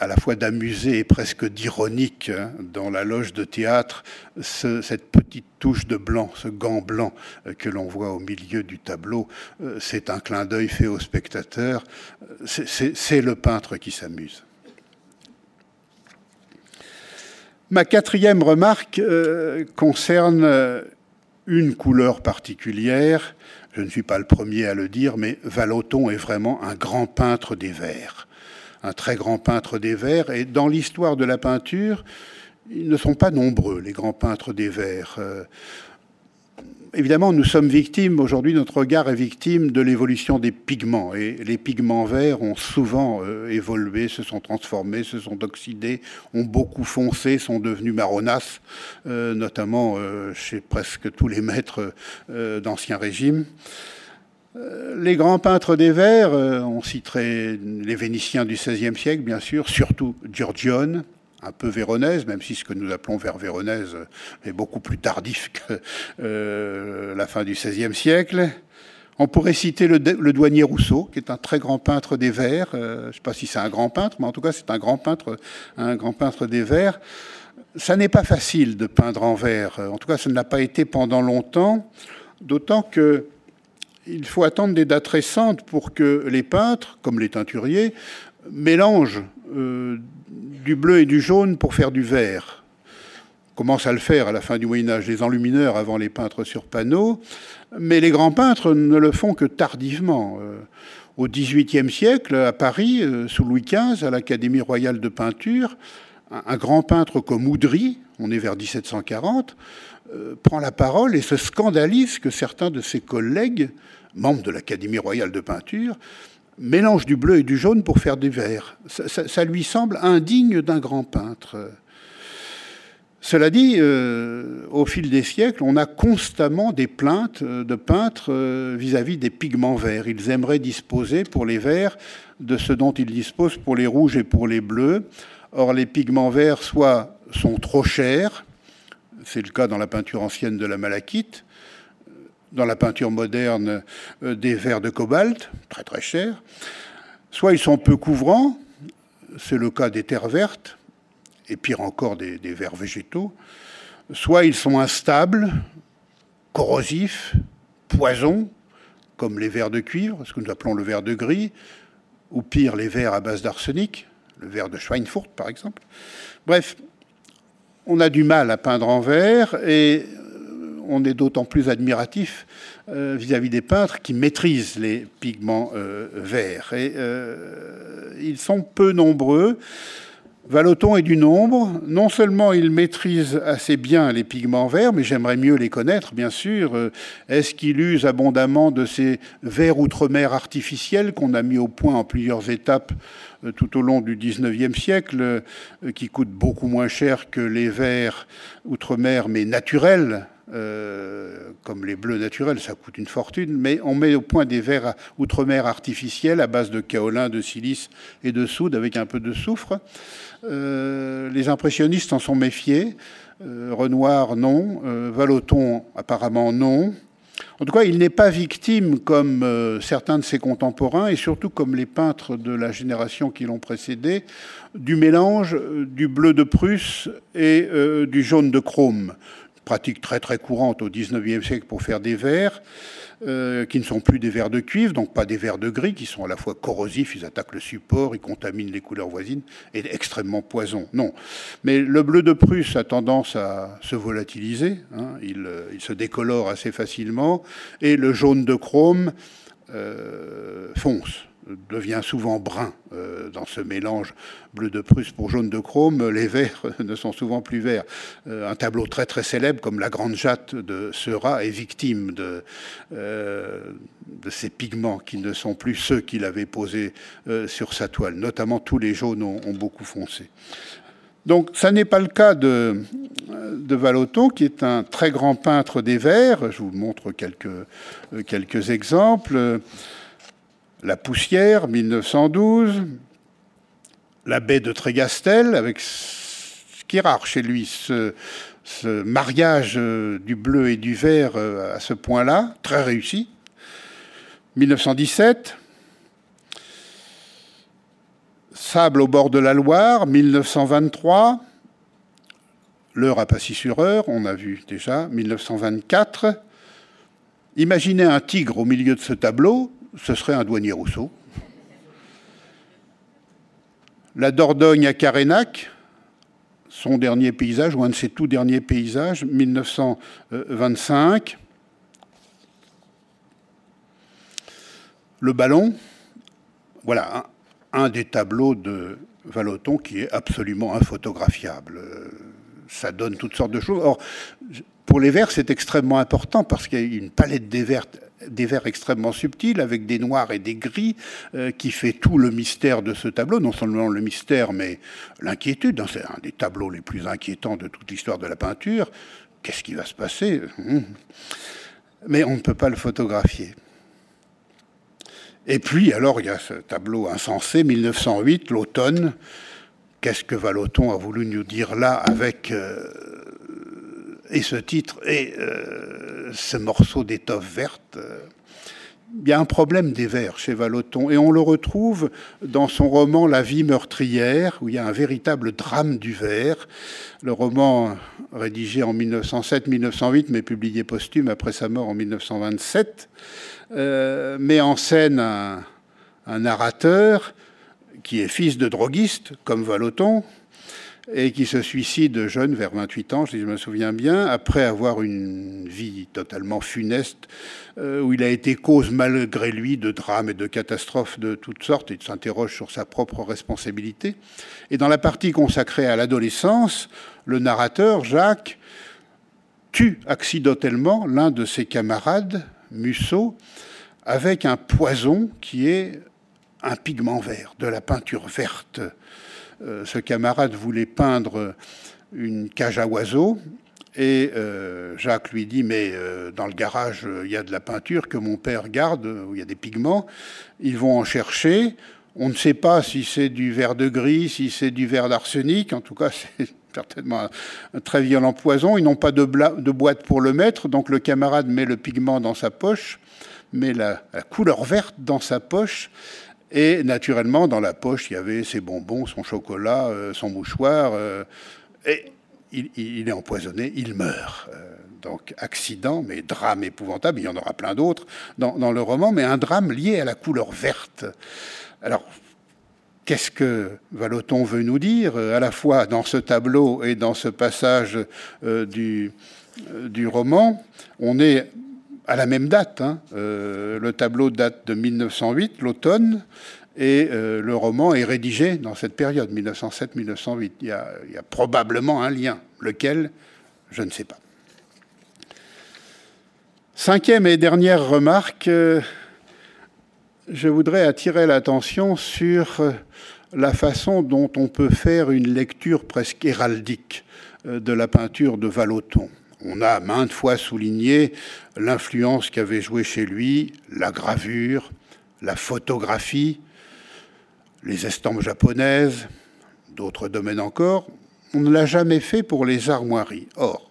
à la fois d'amusé et presque d'ironique hein, dans la loge de théâtre, cette petite touche de blanc, ce gant blanc euh, que l'on voit au milieu du tableau, euh, c'est un clin d'œil fait au spectateur, c'est le peintre qui s'amuse. Ma quatrième remarque euh, concerne une couleur particulière. Je ne suis pas le premier à le dire, mais Valoton est vraiment un grand peintre des verts un très grand peintre des Verts. Et dans l'histoire de la peinture, ils ne sont pas nombreux, les grands peintres des Verts. Euh, évidemment, nous sommes victimes, aujourd'hui notre regard est victime de l'évolution des pigments. Et les pigments verts ont souvent euh, évolué, se sont transformés, se sont oxydés, ont beaucoup foncé, sont devenus marronasses, euh, notamment chez presque tous les maîtres d'Ancien Régime. Euh, les grands peintres des Verts, euh, on citerait les Vénitiens du XVIe siècle, bien sûr, surtout Giorgione, un peu véronaise, même si ce que nous appelons vers véronaise est beaucoup plus tardif que euh, la fin du XVIe siècle. On pourrait citer le, douanier Rousseau, qui est un très grand peintre des Verts. je ne sais pas si c'est un grand peintre, mais en tout cas c'est un grand peintre, un grand peintre des Verts. Ça n'est pas facile de peindre en vert. En tout cas, ça ne l'a pas été pendant longtemps, d'autant que il faut attendre des dates récentes pour que les peintres, comme les teinturiers, mélangent euh, du bleu et du jaune pour faire du vert. On commence à le faire à la fin du Moyen Âge, les enlumineurs avant les peintres sur panneau, mais les grands peintres ne le font que tardivement. Euh, au XVIIIe siècle, à Paris, euh, sous Louis XV, à l'Académie royale de peinture, un grand peintre comme Oudry, on est vers 1740, prend la parole et se scandalise que certains de ses collègues membre de l'Académie royale de peinture, mélange du bleu et du jaune pour faire du vert. Ça, lui semble indigne d'un grand peintre. Cela dit, euh, au fil des siècles, on a constamment des plaintes de peintres euh, vis-à-vis des pigments verts. Ils aimeraient disposer pour les verts de ce dont ils disposent pour les rouges et pour les bleus. Or, les pigments verts, sont trop chers, c'est le cas dans la peinture ancienne de la malachite, dans la peinture moderne euh, des verres de cobalt, très très chers. Soit ils sont peu couvrants, c'est le cas des terres vertes, et pire encore des, des verres végétaux. Soit ils sont instables, corrosifs, poisons, comme les verres de cuivre, ce que nous appelons le verre de gris, ou pire les verres à base d'arsenic, le verre de Schweinfurt par exemple. Bref, on a du mal à peindre en verre et on est d'autant plus admiratif euh, vis-à-vis des peintres qui maîtrisent les pigments euh, verts. Euh, ils sont peu nombreux. Valoton est du nombre. Non seulement il maîtrise assez bien les pigments verts, mais j'aimerais mieux les connaître, bien sûr. Est-ce qu'il use abondamment de ces verts outre-mer artificiels qu'on a mis au point en plusieurs étapes tout au long du XIXe siècle, qui coûtent beaucoup moins cher que les verts outre-mer, mais naturels, euh, comme les bleus naturels, ça coûte une fortune, mais on met au point des verres outre-mer artificiels à base de kaolin, de silice et de soude avec un peu de soufre. Euh, les impressionnistes en sont méfiés. Euh, Renoir, non. Valoton, apparemment, non. En tout cas, il n'est pas victime, comme certains de ses contemporains, et surtout comme les peintres de la génération qui l'ont précédé, du mélange du bleu de Prusse et du jaune de chrome. Pratique très très courante au XIXe siècle pour faire des verres. Euh, qui ne sont plus des verres de cuivre, donc pas des verres de gris, qui sont à la fois corrosifs, ils attaquent le support, ils contaminent les couleurs voisines, et extrêmement poison. Non. Mais le bleu de Prusse a tendance à se volatiliser, hein, euh, il, se décolore assez facilement, et le jaune de chrome euh, fonce devient souvent brun euh, dans ce mélange bleu de Prusse pour jaune de chrome. Les verts ne sont souvent plus verts. Euh, un tableau très très célèbre comme La Grande Jatte de Seurat est victime de, euh, ces pigments qui ne sont plus ceux qu'il avait posés sur sa toile. Notamment tous les jaunes ont, beaucoup foncé. Donc, ça n'est pas le cas de, de qui est un très grand peintre des verts. Je vous montre quelques, quelques exemples. La poussière, 1912. La baie de Trégastel, avec ce qui est rare chez lui, ce, mariage euh, du bleu et du vert euh, à ce point-là, très réussi. 1917. Sable au bord de la Loire, 1923. L'heure à Passy-sur-Heure, on a vu déjà, 1924. Imaginez un tigre au milieu de ce tableau, ce serait un douanier Rousseau. La Dordogne à Carénac, son dernier paysage, ou un de ses tout derniers paysages, 1925. Le ballon, voilà un, des tableaux de Vallotton qui est absolument infotographiable. Ça donne toutes sortes de choses. Or, pour les verts, c'est extrêmement important parce qu'il y a une palette des verts des verts extrêmement subtils avec des noirs et des gris euh, qui fait tout le mystère de ce tableau, non seulement le mystère mais l'inquiétude. Hein, c'est un des tableaux les plus inquiétants de toute l'histoire de la peinture. Qu'est-ce qui va se passer? Hum. Mais on ne peut pas le photographier. Et puis, alors, il y a ce tableau insensé, 1908, l'automne. Qu'est-ce que Vallotton a voulu nous dire là avec euh, et ce titre et euh, ce morceau d'étoffe verte. Euh, il y a un problème des vers chez Vallotton et on le retrouve dans son roman La vie meurtrière où il y a un véritable drame du vers. Le roman rédigé en 1907-1908 mais publié posthume après sa mort en 1927 euh, met en scène un, narrateur qui est fils de droguiste comme Vallotton, et qui se suicide jeune, vers 28 ans, si je me souviens bien, après avoir une vie totalement funeste, euh, où il a été cause malgré lui de drames et de catastrophes de toutes sortes, et il s'interroge sur sa propre responsabilité. Et dans la partie consacrée à l'adolescence, le narrateur, Jacques, tue accidentellement l'un de ses camarades, Musso, avec un poison qui est un pigment vert, de la peinture verte. Euh, ce camarade voulait peindre une cage à oiseaux. Et euh, Jacques lui dit, mais euh, dans le garage, il y a de la peinture que mon père garde, où il y a des pigments. Ils vont en chercher. On ne sait pas si c'est du verre de gris, si c'est du verre d'arsenic. En tout cas, c'est certainement un, très violent poison. Ils n'ont pas de, de, boîte pour le mettre. Donc le camarade met le pigment dans sa poche, met la couleur verte dans sa poche. Et naturellement, dans la poche, il y avait ses bonbons, son chocolat, euh, son mouchoir. Euh, et il, est empoisonné, il meurt. Euh, donc accident, mais drame épouvantable. Il y en aura plein d'autres dans, le roman, mais un drame lié à la couleur verte. Alors, qu'est-ce que Vallotton veut nous dire, à la fois dans ce tableau et dans ce passage du, du roman? On est à la même date. Hein. Euh, le tableau date de 1908, l'automne, et euh, le roman est rédigé dans cette période, 1907-1908. Il, y a probablement un lien, lequel, je ne sais pas. Cinquième et dernière remarque, euh, je voudrais attirer l'attention sur la façon dont on peut faire une lecture presque héraldique de la peinture de Vallotton. On a maintes fois souligné l'influence qu'avait joué chez lui la gravure, la photographie, les estampes japonaises, d'autres domaines encore. On ne l'a jamais fait pour les armoiries. Or,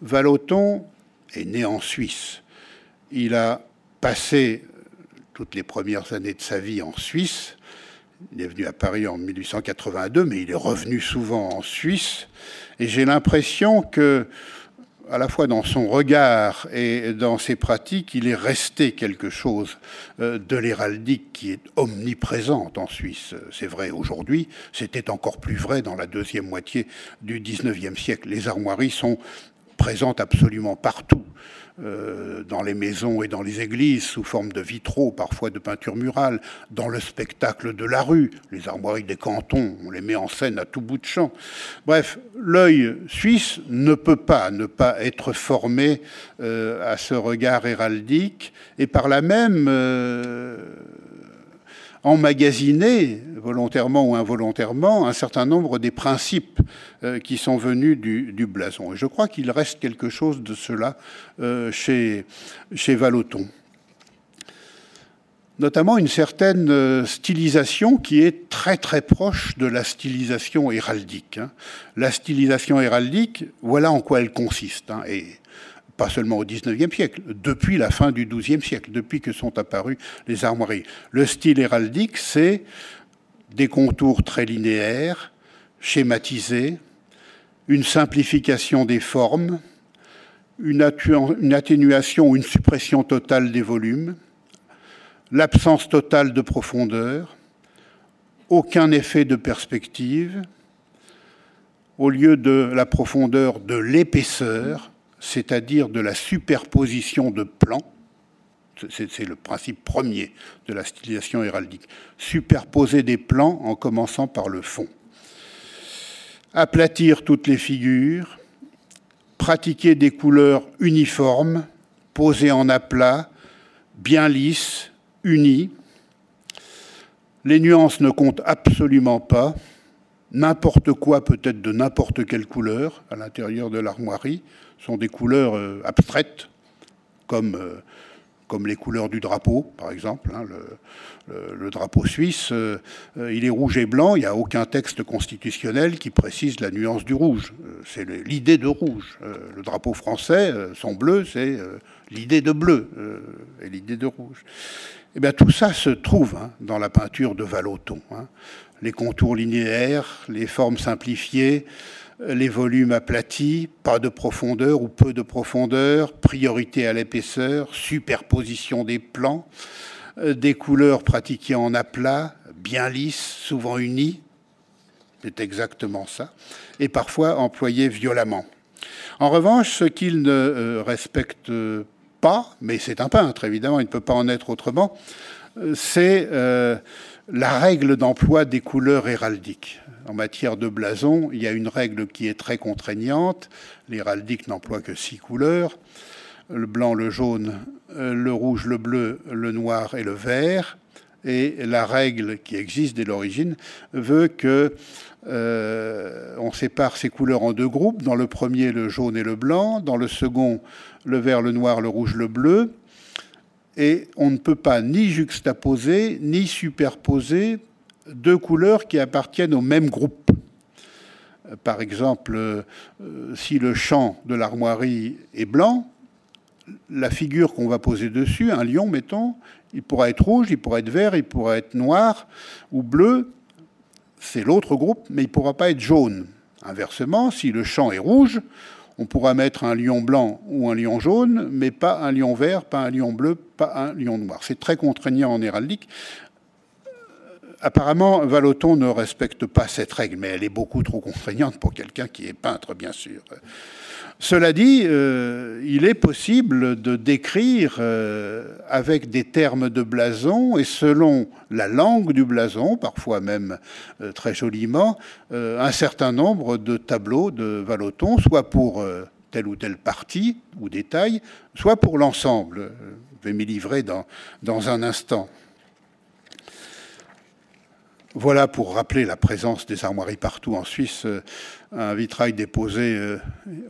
Vallotton est né en Suisse. Il a passé toutes les premières années de sa vie en Suisse. Il est venu à Paris en 1882, mais il est revenu souvent en Suisse. Et j'ai l'impression que à la fois dans son regard et dans ses pratiques, il est resté quelque chose euh, de l'héraldique qui est omniprésente en Suisse. C'est vrai aujourd'hui, c'était encore plus vrai dans la deuxième moitié du XIXe siècle. Les armoiries sont présentes absolument partout. Euh, dans les maisons et dans les églises sous forme de vitraux, parfois de peinture murale, dans le spectacle de la rue, les armoiries des cantons, on les met en scène à tout bout de champ. Bref, l'œil suisse ne peut pas ne pas être formé euh, à ce regard héraldique et par là même emmagasiner, volontairement ou involontairement, un certain nombre des principes euh, qui sont venus du, blason. Et je crois qu'il reste quelque chose de cela euh, chez, chez Valoton. Notamment une certaine euh, stylisation qui est très très proche de la stylisation héraldique. Hein. La stylisation héraldique, voilà en quoi elle consiste. Hein. Pas seulement au XIXe siècle, depuis la fin du XIIe siècle, depuis que sont apparues les armoiries. Le style héraldique, c'est des contours très linéaires, schématisés, une simplification des formes, une, atténuation ou une suppression totale des volumes, l'absence totale de profondeur, aucun effet de perspective, au lieu de la profondeur, de l'épaisseur, c'est-à-dire de la superposition de plans. C'est le principe premier de la stylisation héraldique. Superposer des plans en commençant par le fond. Aplatir toutes les figures, pratiquer des couleurs uniformes, posées en aplat, bien lisses, unies. Les nuances ne comptent absolument pas. N'importe quoi peut être de n'importe quelle couleur à l'intérieur de l'armoirie sont des couleurs euh, abstraites, comme, euh, comme les couleurs du drapeau, par exemple. Hein, le, drapeau suisse, euh, il est rouge et blanc, il n'y a aucun texte constitutionnel qui précise la nuance du rouge. c'est l'idée de rouge. le drapeau français, son bleu, c'est l'idée de bleu et l'idée de rouge. Eh bien, tout ça se trouve hein, dans la peinture de Vallotton. Hein. Les contours linéaires, les formes simplifiées, les volumes aplatis, pas de profondeur ou peu de profondeur, priorité à l'épaisseur, superposition des plans, euh, des couleurs pratiquées en aplat, bien lisses, souvent unies, c'est exactement ça, et parfois employées violemment. En revanche, ce qu'il ne euh, respecte pas, mais c'est un peintre évidemment, il ne peut pas en être autrement, euh, c'est la règle d'emploi des couleurs héraldiques en matière de blason, il y a une règle qui est très contraignante. L'héraldique n'emploie que six couleurs le blanc, le jaune, euh, le rouge, le bleu, le noir et le vert. Et la règle qui existe dès l'origine veut que euh, on sépare ces couleurs en deux groupes. Dans le premier, le jaune et le blanc. Dans le second, le vert, le noir, le rouge, le bleu. Et on ne peut pas ni juxtaposer, ni superposer deux couleurs qui appartiennent au même groupe. Par exemple, euh, si le champ de l'armoirie est blanc, la figure qu'on va poser dessus, un lion, mettons, il pourra être rouge, il pourra être vert, il pourra être noir ou bleu. C'est l'autre groupe, mais il ne pourra pas être jaune. Inversement, si le champ est rouge, on pourra mettre un lion blanc ou un lion jaune, mais pas un lion vert, pas un lion bleu, pas un lion noir. C'est très contraignant en héraldique. Apparemment, Valoton ne respecte pas cette règle, mais elle est beaucoup trop contraignante pour quelqu'un qui est peintre, bien sûr. Cela dit, euh, il est possible de décrire euh, avec des termes de blason et selon la langue du blason, parfois même euh, très joliment, un certain nombre de tableaux de Valoton, soit pour telle ou telle partie ou détail, soit pour l'ensemble. Je vais m'y livrer dans, dans un instant. Voilà pour rappeler la présence des armoiries partout en Suisse. Euh, un vitrail déposé euh,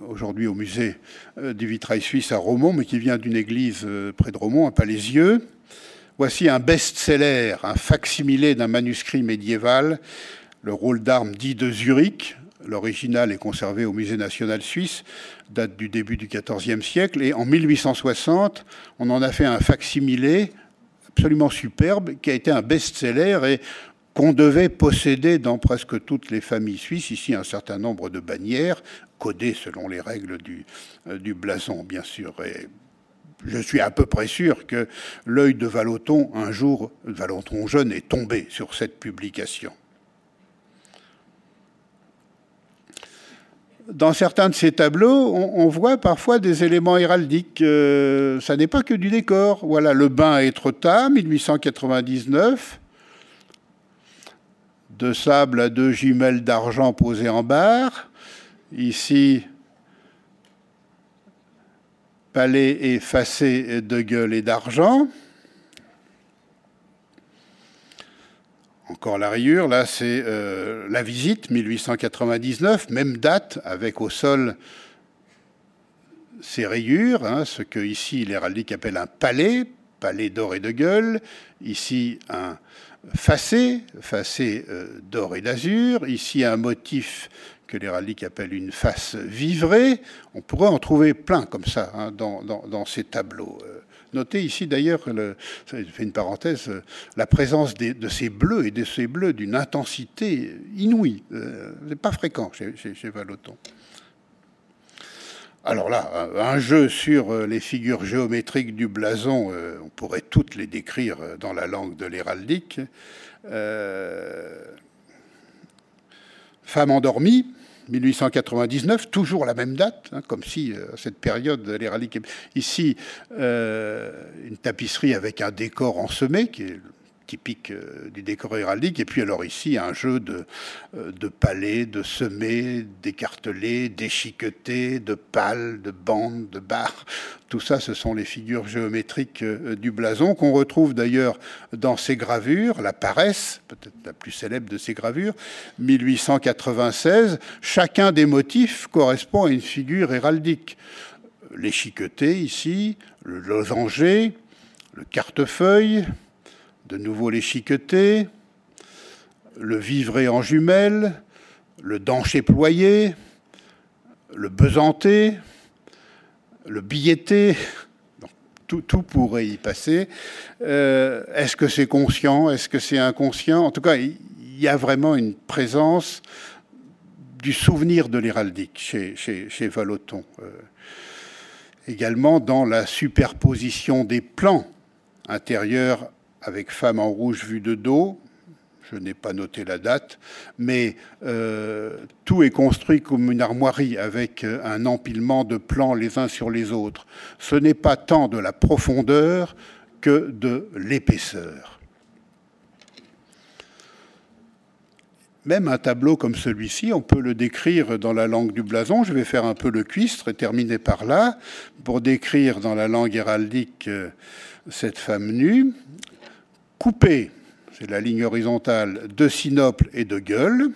aujourd'hui au musée euh, du vitrail suisse à Romont, mais qui vient d'une église près de Romont, à Palaisieux. Voici un best-seller, un facsimilé d'un manuscrit médiéval, le rôle d'armes dit de Zurich. L'original est conservé au musée national suisse. date du début du XIVe siècle. Et en 1860, on en a fait un facsimilé absolument superbe qui a été un best-seller et qu'on devait posséder dans presque toutes les familles suisses. Ici, un certain nombre de bannières codées selon les règles du, euh, du blason, bien sûr. Et je suis à peu près sûr que l'œil de Valoton, un jour, Valoton jeune, est tombé sur cette publication. Dans certains de ces tableaux, on, voit parfois des éléments héraldiques. Euh, ça n'est pas que du décor. Voilà, le bain à Étretat, 1899. De sable à deux jumelles d'argent posées en barre. Ici, palais effacé de gueule et d'argent. Encore la rayure, là c'est euh, la visite 1899, même date avec au sol ces rayures, hein, ce que ici l'héraldique appelle un palais, palais d'or et de gueule, ici un facé, facé euh, d'or et d'azur, ici un motif que l'héraldique appelle une face vivrée. On pourrait en trouver plein comme ça hein, dans, ces tableaux. Euh, notez ici d'ailleurs, je fais une parenthèse, euh, la présence de ces bleus et de ces bleus d'une intensité inouïe. Euh, Ce n'est pas fréquent chez, chez, Valoton. Alors là, un jeu sur les figures géométriques du blason, on pourrait toutes les décrire dans la langue de l'héraldique. Femme endormie, 1899, toujours la même date, hein, comme si à euh, cette période l'héraldique. Ici, euh, une tapisserie avec un décor ensemé, qui est typique euh, du décor héraldique. Et puis alors ici, un jeu de, euh, palais, de semés, d'écartelés, d'échiquetés, de pales, de bandes, de barres. Tout ça, ce sont les figures géométriques euh, du blason qu'on retrouve d'ailleurs dans ces gravures, la paresse, peut-être la plus célèbre de ces gravures, 1896. Chacun des motifs correspond à une figure héraldique. L'échiqueté ici, le losanger, le cartefeuille, de nouveau l'échiqueté, le vivret en jumelles, le dancher ployé, le besanté, le billetté, tout, pourrait y passer. Euh, est-ce que c'est conscient Est-ce que c'est inconscient? En tout cas, il y a vraiment une présence du souvenir de l'héraldique chez, chez, chez Valoton. Euh, également dans la superposition des plans intérieurs avec Femme en rouge vue de dos. Je n'ai pas noté la date, mais euh, tout est construit comme une armoirie avec euh, un empilement de plans les uns sur les autres. Ce n'est pas tant de la profondeur que de l'épaisseur. Même un tableau comme celui-ci, on peut le décrire dans la langue du blason. Je vais faire un peu le cuistre et terminer par là pour décrire dans la langue héraldique euh, cette femme nue coupé, c'est la ligne horizontale, de sinople et de gueule.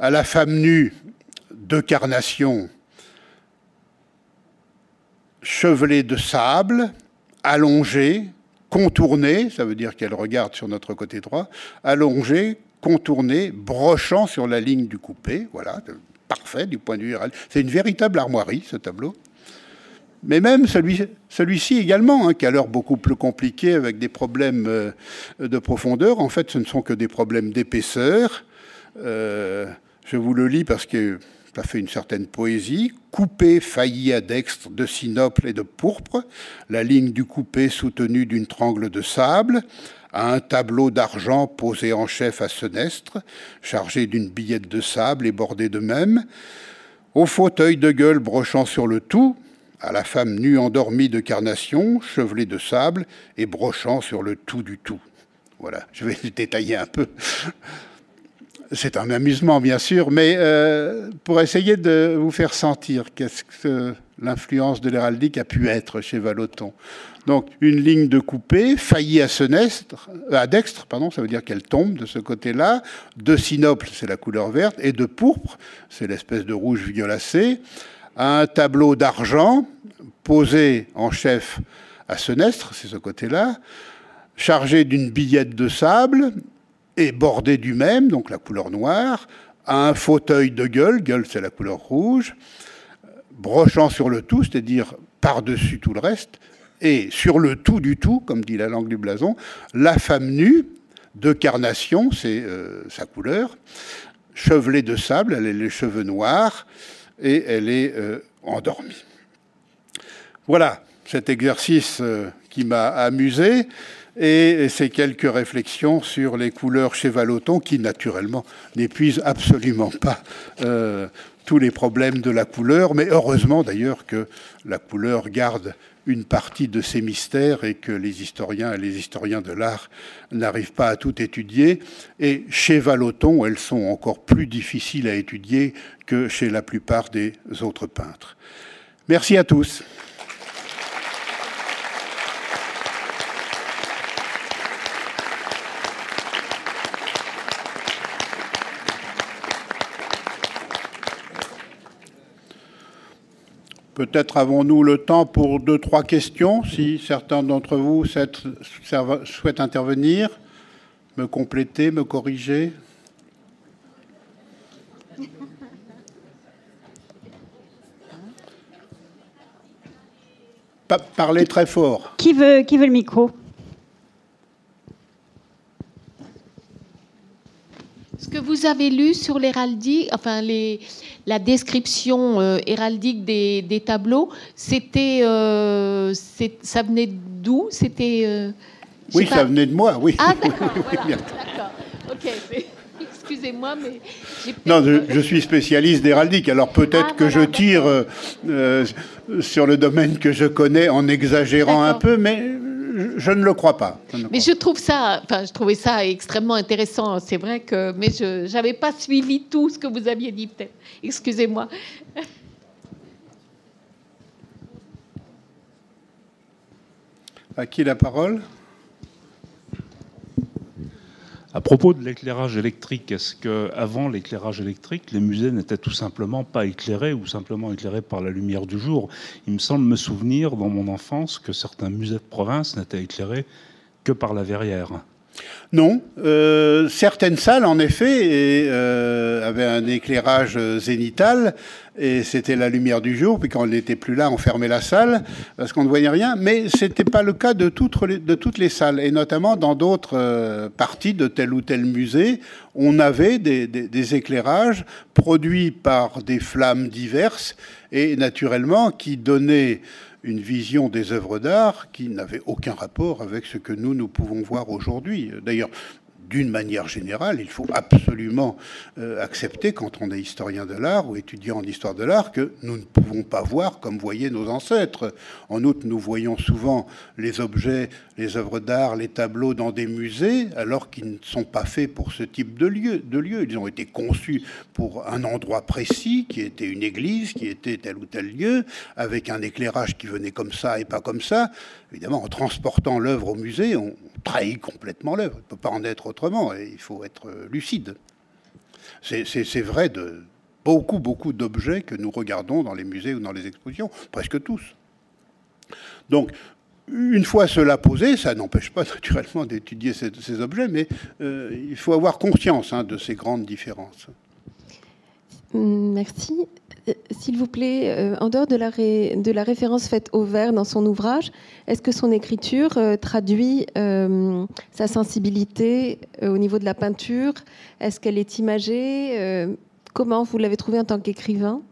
À la femme nue, deux carnations chevelées de sable, allongées, contournées, ça veut dire qu'elle regarde sur notre côté droit, allongées, contournées, brochant sur la ligne du coupé. Voilà, parfait du point de vue. C'est une véritable armoirie, ce tableau. Mais même celui-ci également, hein, qui a l'air beaucoup plus compliqué avec des problèmes euh, de profondeur, en fait, ce ne sont que des problèmes d'épaisseur. Euh, je vous le lis parce que ça fait une certaine poésie. Coupé, failli à dextre de sinople et de pourpre, la ligne du coupé soutenue d'une trangle de sable, à un tableau d'argent posé en chef à senestre, chargé d'une billette de sable et bordé de même, au fauteuil de gueule brochant sur le tout, à la femme nue endormie de carnation, chevelée de sable et brochant sur le tout du tout. Voilà, je vais détailler un peu. C'est un amusement, bien sûr, mais euh, pour essayer de vous faire sentir qu'est-ce que l'influence de l'héraldique a pu être chez Valoton. Donc, une ligne de coupé, faillie à senestre, à dextre, pardon, ça veut dire qu'elle tombe de ce côté-là. De sinople, c'est la couleur verte, et de pourpre, c'est l'espèce de rouge violacé un tableau d'argent posé en chef à Senestre, c'est ce côté-là, chargé d'une billette de sable et bordé du même, donc la couleur noire, à un fauteuil de gueule, gueule c'est la couleur rouge, brochant sur le tout, c'est-à-dire par-dessus tout le reste, et sur le tout du tout, comme dit la langue du blason, la femme nue de carnation, c'est euh, sa couleur, chevelée de sable, elle a les cheveux noirs et elle est euh, endormie. Voilà cet exercice euh, qui m'a amusé et ces quelques réflexions sur les couleurs chez Vallotton qui, naturellement, n'épuisent absolument pas tous les problèmes de la couleur, mais heureusement d'ailleurs que la couleur garde une partie de ces mystères et que les historiens et les historiens de l'art n'arrivent pas à tout étudier. Et chez Vallotton, elles sont encore plus difficiles à étudier que chez la plupart des autres peintres. Merci à tous. Peut-être avons-nous le temps pour deux, trois questions, si certains d'entre vous souhaitent intervenir, me compléter, me corriger. Parlez très fort. Qui veut, qui veut le micro? Ce que vous avez lu sur l'héraldique, enfin les, la description euh, héraldique des, tableaux, c'était, euh, ça venait d'où? C'était. Euh, oui, ça venait de moi, oui. Ah d'accord, d'accord. Ok. Excusez-moi, mais non, je, suis spécialiste d'héraldique, alors peut-être ah, que je tire sur le domaine que je connais en exagérant un peu, mais je ne le crois pas. mais je trouve ça, enfin, je trouvais ça extrêmement intéressant. C'est vrai que, mais je n'avais pas suivi tout ce que vous aviez dit, peut-être. Excusez-moi. À qui la parole? À propos de l'éclairage électrique, est-ce que avant l'éclairage électrique, les musées n'étaient tout simplement pas éclairés ou simplement éclairés par la lumière du jour? Il me semble me souvenir dans mon enfance que certains musées de province n'étaient éclairés que par la verrière. Non. Euh, certaines salles, en effet, euh, avaient un éclairage zénital, et c'était la lumière du jour. Puis quand on n'était plus là, on fermait la salle parce qu'on ne voyait rien. Mais ce n'était pas le cas de toutes, les, salles, et notamment dans d'autres euh, parties de tel ou tel musée, on avait des éclairages produits par des flammes diverses et naturellement qui donnaient une vision des œuvres d'art qui n'avait aucun rapport avec ce que nous, nous pouvons voir aujourd'hui. D'ailleurs, d'une manière générale, il faut absolument euh, accepter, quand on est historien de l'art ou étudiant en histoire de l'art, que nous ne pouvons pas voir comme voyaient nos ancêtres. En outre, nous voyons souvent les objets, les œuvres d'art, les tableaux dans des musées, alors qu'ils ne sont pas faits pour ce type de lieu, de. Ils ont été conçus pour un endroit précis, qui était une église, qui était tel ou tel lieu, avec un éclairage qui venait comme ça et pas comme ça. Évidemment, en transportant l'œuvre au musée, on trahit complètement l'œuvre. Il ne peut pas en être autrement, et il faut être lucide. C'est vrai de beaucoup, beaucoup d'objets que nous regardons dans les musées ou dans les expositions, presque tous. Donc, une fois cela posé, ça n'empêche pas naturellement d'étudier ces, objets, mais euh, il faut avoir conscience hein, de ces grandes différences. Merci. Euh, s'il vous plaît, euh, en dehors de la, référence faite au vert dans son ouvrage, est-ce que son écriture traduit sa sensibilité au niveau de la peinture? Est-ce qu'elle est imagée? Comment vous l'avez trouvé en tant qu'écrivain?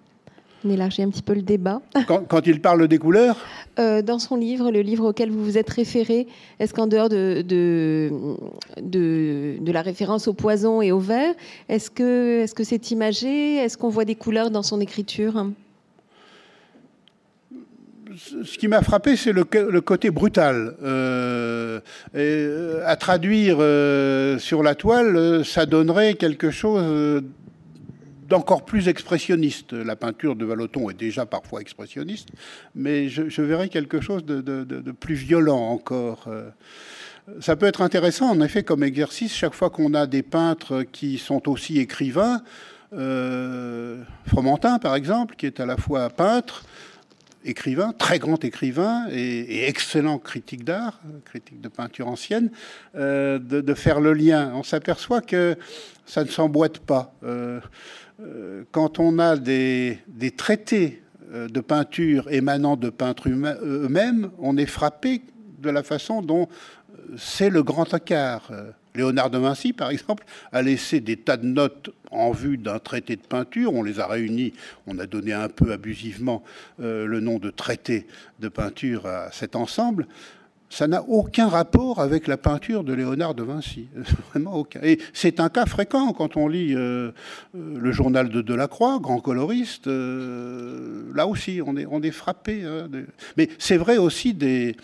On élargit un petit peu le débat. Quand, il parle des couleurs euh, Dans son livre, le livre auquel vous vous êtes référé, est-ce qu'en dehors de, de, de, la référence au poison et au vert, est-ce que c'est -ce c'est imagé? Est-ce qu'on voit des couleurs dans son écriture? Ce qui m'a frappé, c'est le, côté brutal. Euh, euh, à traduire sur la toile, ça donnerait quelque chose d'encore plus expressionniste. La peinture de Vallotton est déjà parfois expressionniste, mais je, verrais quelque chose de, plus violent encore. Euh, ça peut être intéressant, en effet, comme exercice, chaque fois qu'on a des peintres qui sont aussi écrivains, euh, Fromentin, par exemple, qui est à la fois peintre, écrivain, très grand écrivain et, excellent critique d'art, critique de peinture ancienne, euh, de, faire le lien. On s'aperçoit que ça ne s'emboîte pas. Quand on a des, traités de peinture émanant de peintres eux-mêmes, on est frappé de la façon dont c'est le grand écart. Léonard de Vinci, par exemple, a laissé des tas de notes en vue d'un traité de peinture. On les a réunis, on a donné un peu abusivement euh, le nom de traité de peinture à cet ensemble. Ça n'a aucun rapport avec la peinture de Léonard de Vinci, vraiment aucun. Et c'est un cas fréquent quand on lit euh, euh, le journal de Delacroix, grand coloriste. là aussi, on est, frappé. Hein, Mais c'est vrai aussi des,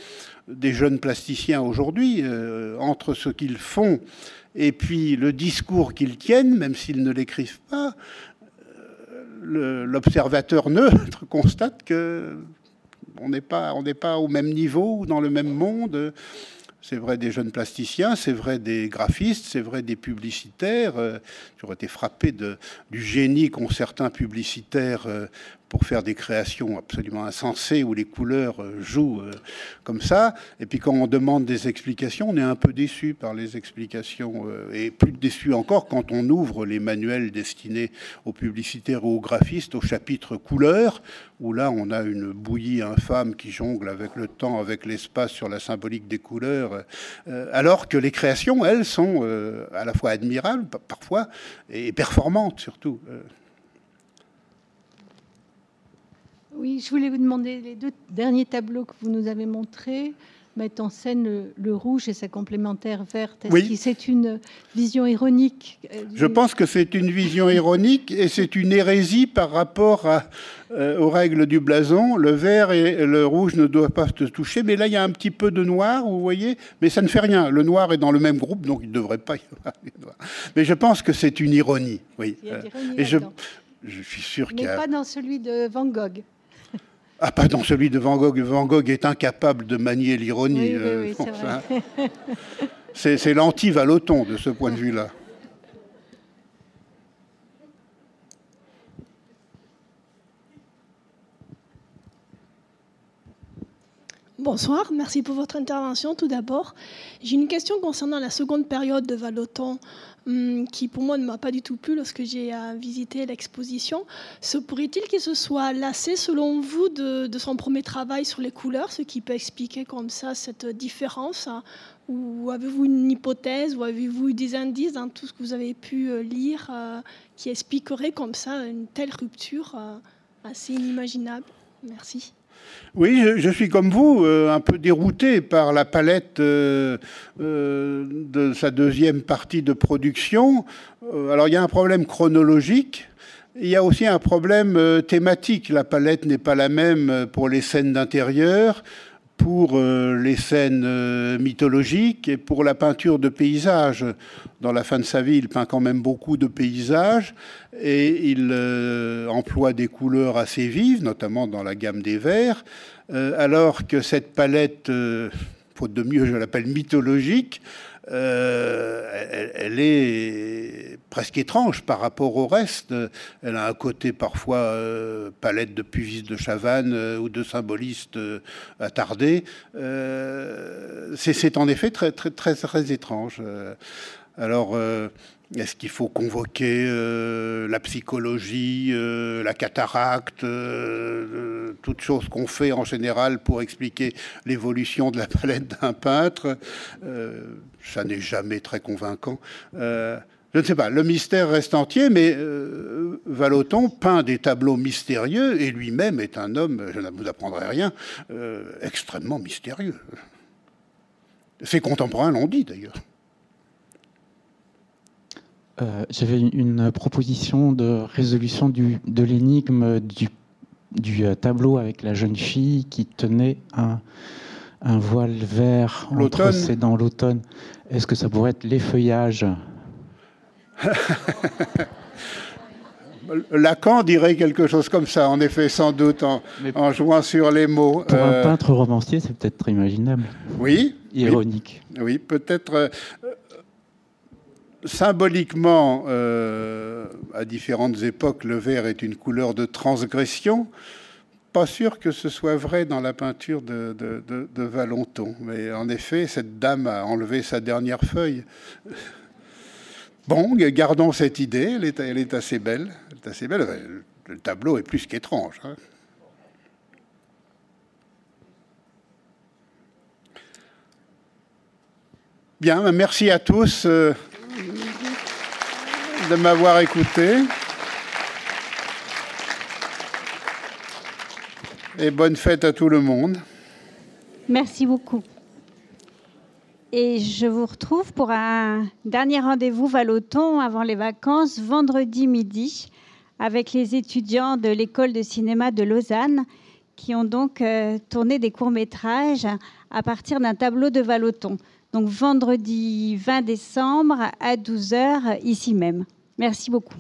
jeunes plasticiens aujourd'hui, euh, entre ce qu'ils font et puis le discours qu'ils tiennent, même s'ils ne l'écrivent pas, euh, l'observateur neutre constate que on n'est pas, au même niveau dans le même monde. C'est vrai des jeunes plasticiens, c'est vrai des graphistes, c'est vrai des publicitaires. Euh, j'aurais été frappé du génie qu'ont certains publicitaires pour faire des créations absolument insensées où les couleurs euh, jouent euh, comme ça. Et puis quand on demande des explications, on est un peu déçu par les explications euh, et plus déçu encore quand on ouvre les manuels destinés aux publicitaires ou aux graphistes au chapitre couleurs où là on a une bouillie infâme qui jongle avec le temps, avec l'espace sur la symbolique des couleurs, alors que les créations, elles, sont à la fois admirables parfois et performantes surtout. Oui, je voulais vous demander les deux derniers tableaux que vous nous avez montrés mettent en scène le, rouge et sa complémentaire verte. Est-ce que c'est une vision ironique euh, Je pense que c'est une vision ironique et c'est une hérésie par rapport euh, aux règles du blason. Le vert et le rouge ne doivent pas se toucher, mais là il y a un petit peu de noir, vous voyez, mais ça ne fait rien. Le noir est dans le même groupe, donc il ne devrait pas y avoir Mais je pense que c'est une ironie, oui. Euh, et je, je suis sûr qu'il y a... pas dans celui de Van Gogh. Ah, pas dans celui de Van Gogh. Van Gogh est incapable de manier l'ironie. Euh, c'est l'anti-Valoton de ce point de vue-là. Bonsoir, merci pour votre intervention. Tout d'abord, j'ai une question concernant la seconde période de Valoton. Hum, qui pour moi ne m'a pas du tout plu lorsque j'ai euh, visité l'exposition. Se pourrait-il qu'il se soit lassé, selon vous, de, son premier travail sur les couleurs, ce qui peut expliquer comme ça cette différence hein? Ou avez-vous une hypothèse, ou avez-vous des indices dans tout ce que vous avez pu euh, lire euh, qui expliquerait comme ça une telle rupture assez inimaginable? Merci. Oui, je, suis comme vous, euh, un peu dérouté par la palette euh, euh, de sa deuxième partie de production. alors il y a un problème chronologique. Il y a aussi un problème thématique. La palette n'est pas la même pour les scènes d'intérieur, pour les scènes mythologiques et pour la peinture de paysages. Dans la fin de sa vie, il peint quand même beaucoup de paysages et il euh, emploie des couleurs assez vives, notamment dans la gamme des verts, euh, alors que cette palette, euh, faute de mieux, je l'appelle mythologique, elle, est presque étrange par rapport au reste. Elle a un côté parfois palette de puvis de Chavannes ou de symbolistes attardés. C'est en effet très, très, très, très étrange. alors, est-ce qu'il faut convoquer euh, la psychologie, euh, la cataracte, euh, toutes choses qu'on fait en général pour expliquer l'évolution de la palette d'un peintre Ça n'est jamais très convaincant. je ne sais pas, le mystère reste entier, mais Valoton peint des tableaux mystérieux et lui-même est un homme, je ne vous apprendrai rien, extrêmement mystérieux. Ses contemporains l'ont dit d'ailleurs. Euh, j'avais une proposition de résolution du, de l'énigme du, du, euh, tableau avec la jeune fille qui tenait un, un voile vert dans l'automne. Est-ce que ça pourrait être l'effeuillage Lacan dirait quelque chose comme ça, en effet, sans doute, en, en jouant sur les mots. Pour un euh, peintre romancier, c'est peut-être imaginable. Oui. Ironique. Oui, peut-être symboliquement, euh, à différentes époques, le vert est une couleur de transgression. Pas sûr que ce soit vrai dans la peinture de, de, de, Valenton, mais en effet, cette dame a enlevé sa dernière feuille. Bon, gardons cette idée, elle est, elle est assez belle. Elle est assez belle. Le tableau est plus qu'étrange. Hein. Bien, merci à tous. Euh, de m'avoir écouté. Et bonne fête à tout le monde. Merci beaucoup. Et je vous retrouve pour un dernier rendez-vous Valoton avant les vacances, vendredi midi, avec les étudiants de l'école de cinéma de Lausanne qui ont donc euh, tourné des courts-métrages à partir d'un tableau de Valoton. Donc vendredi 20 décembre à 12h ici même. Merci beaucoup.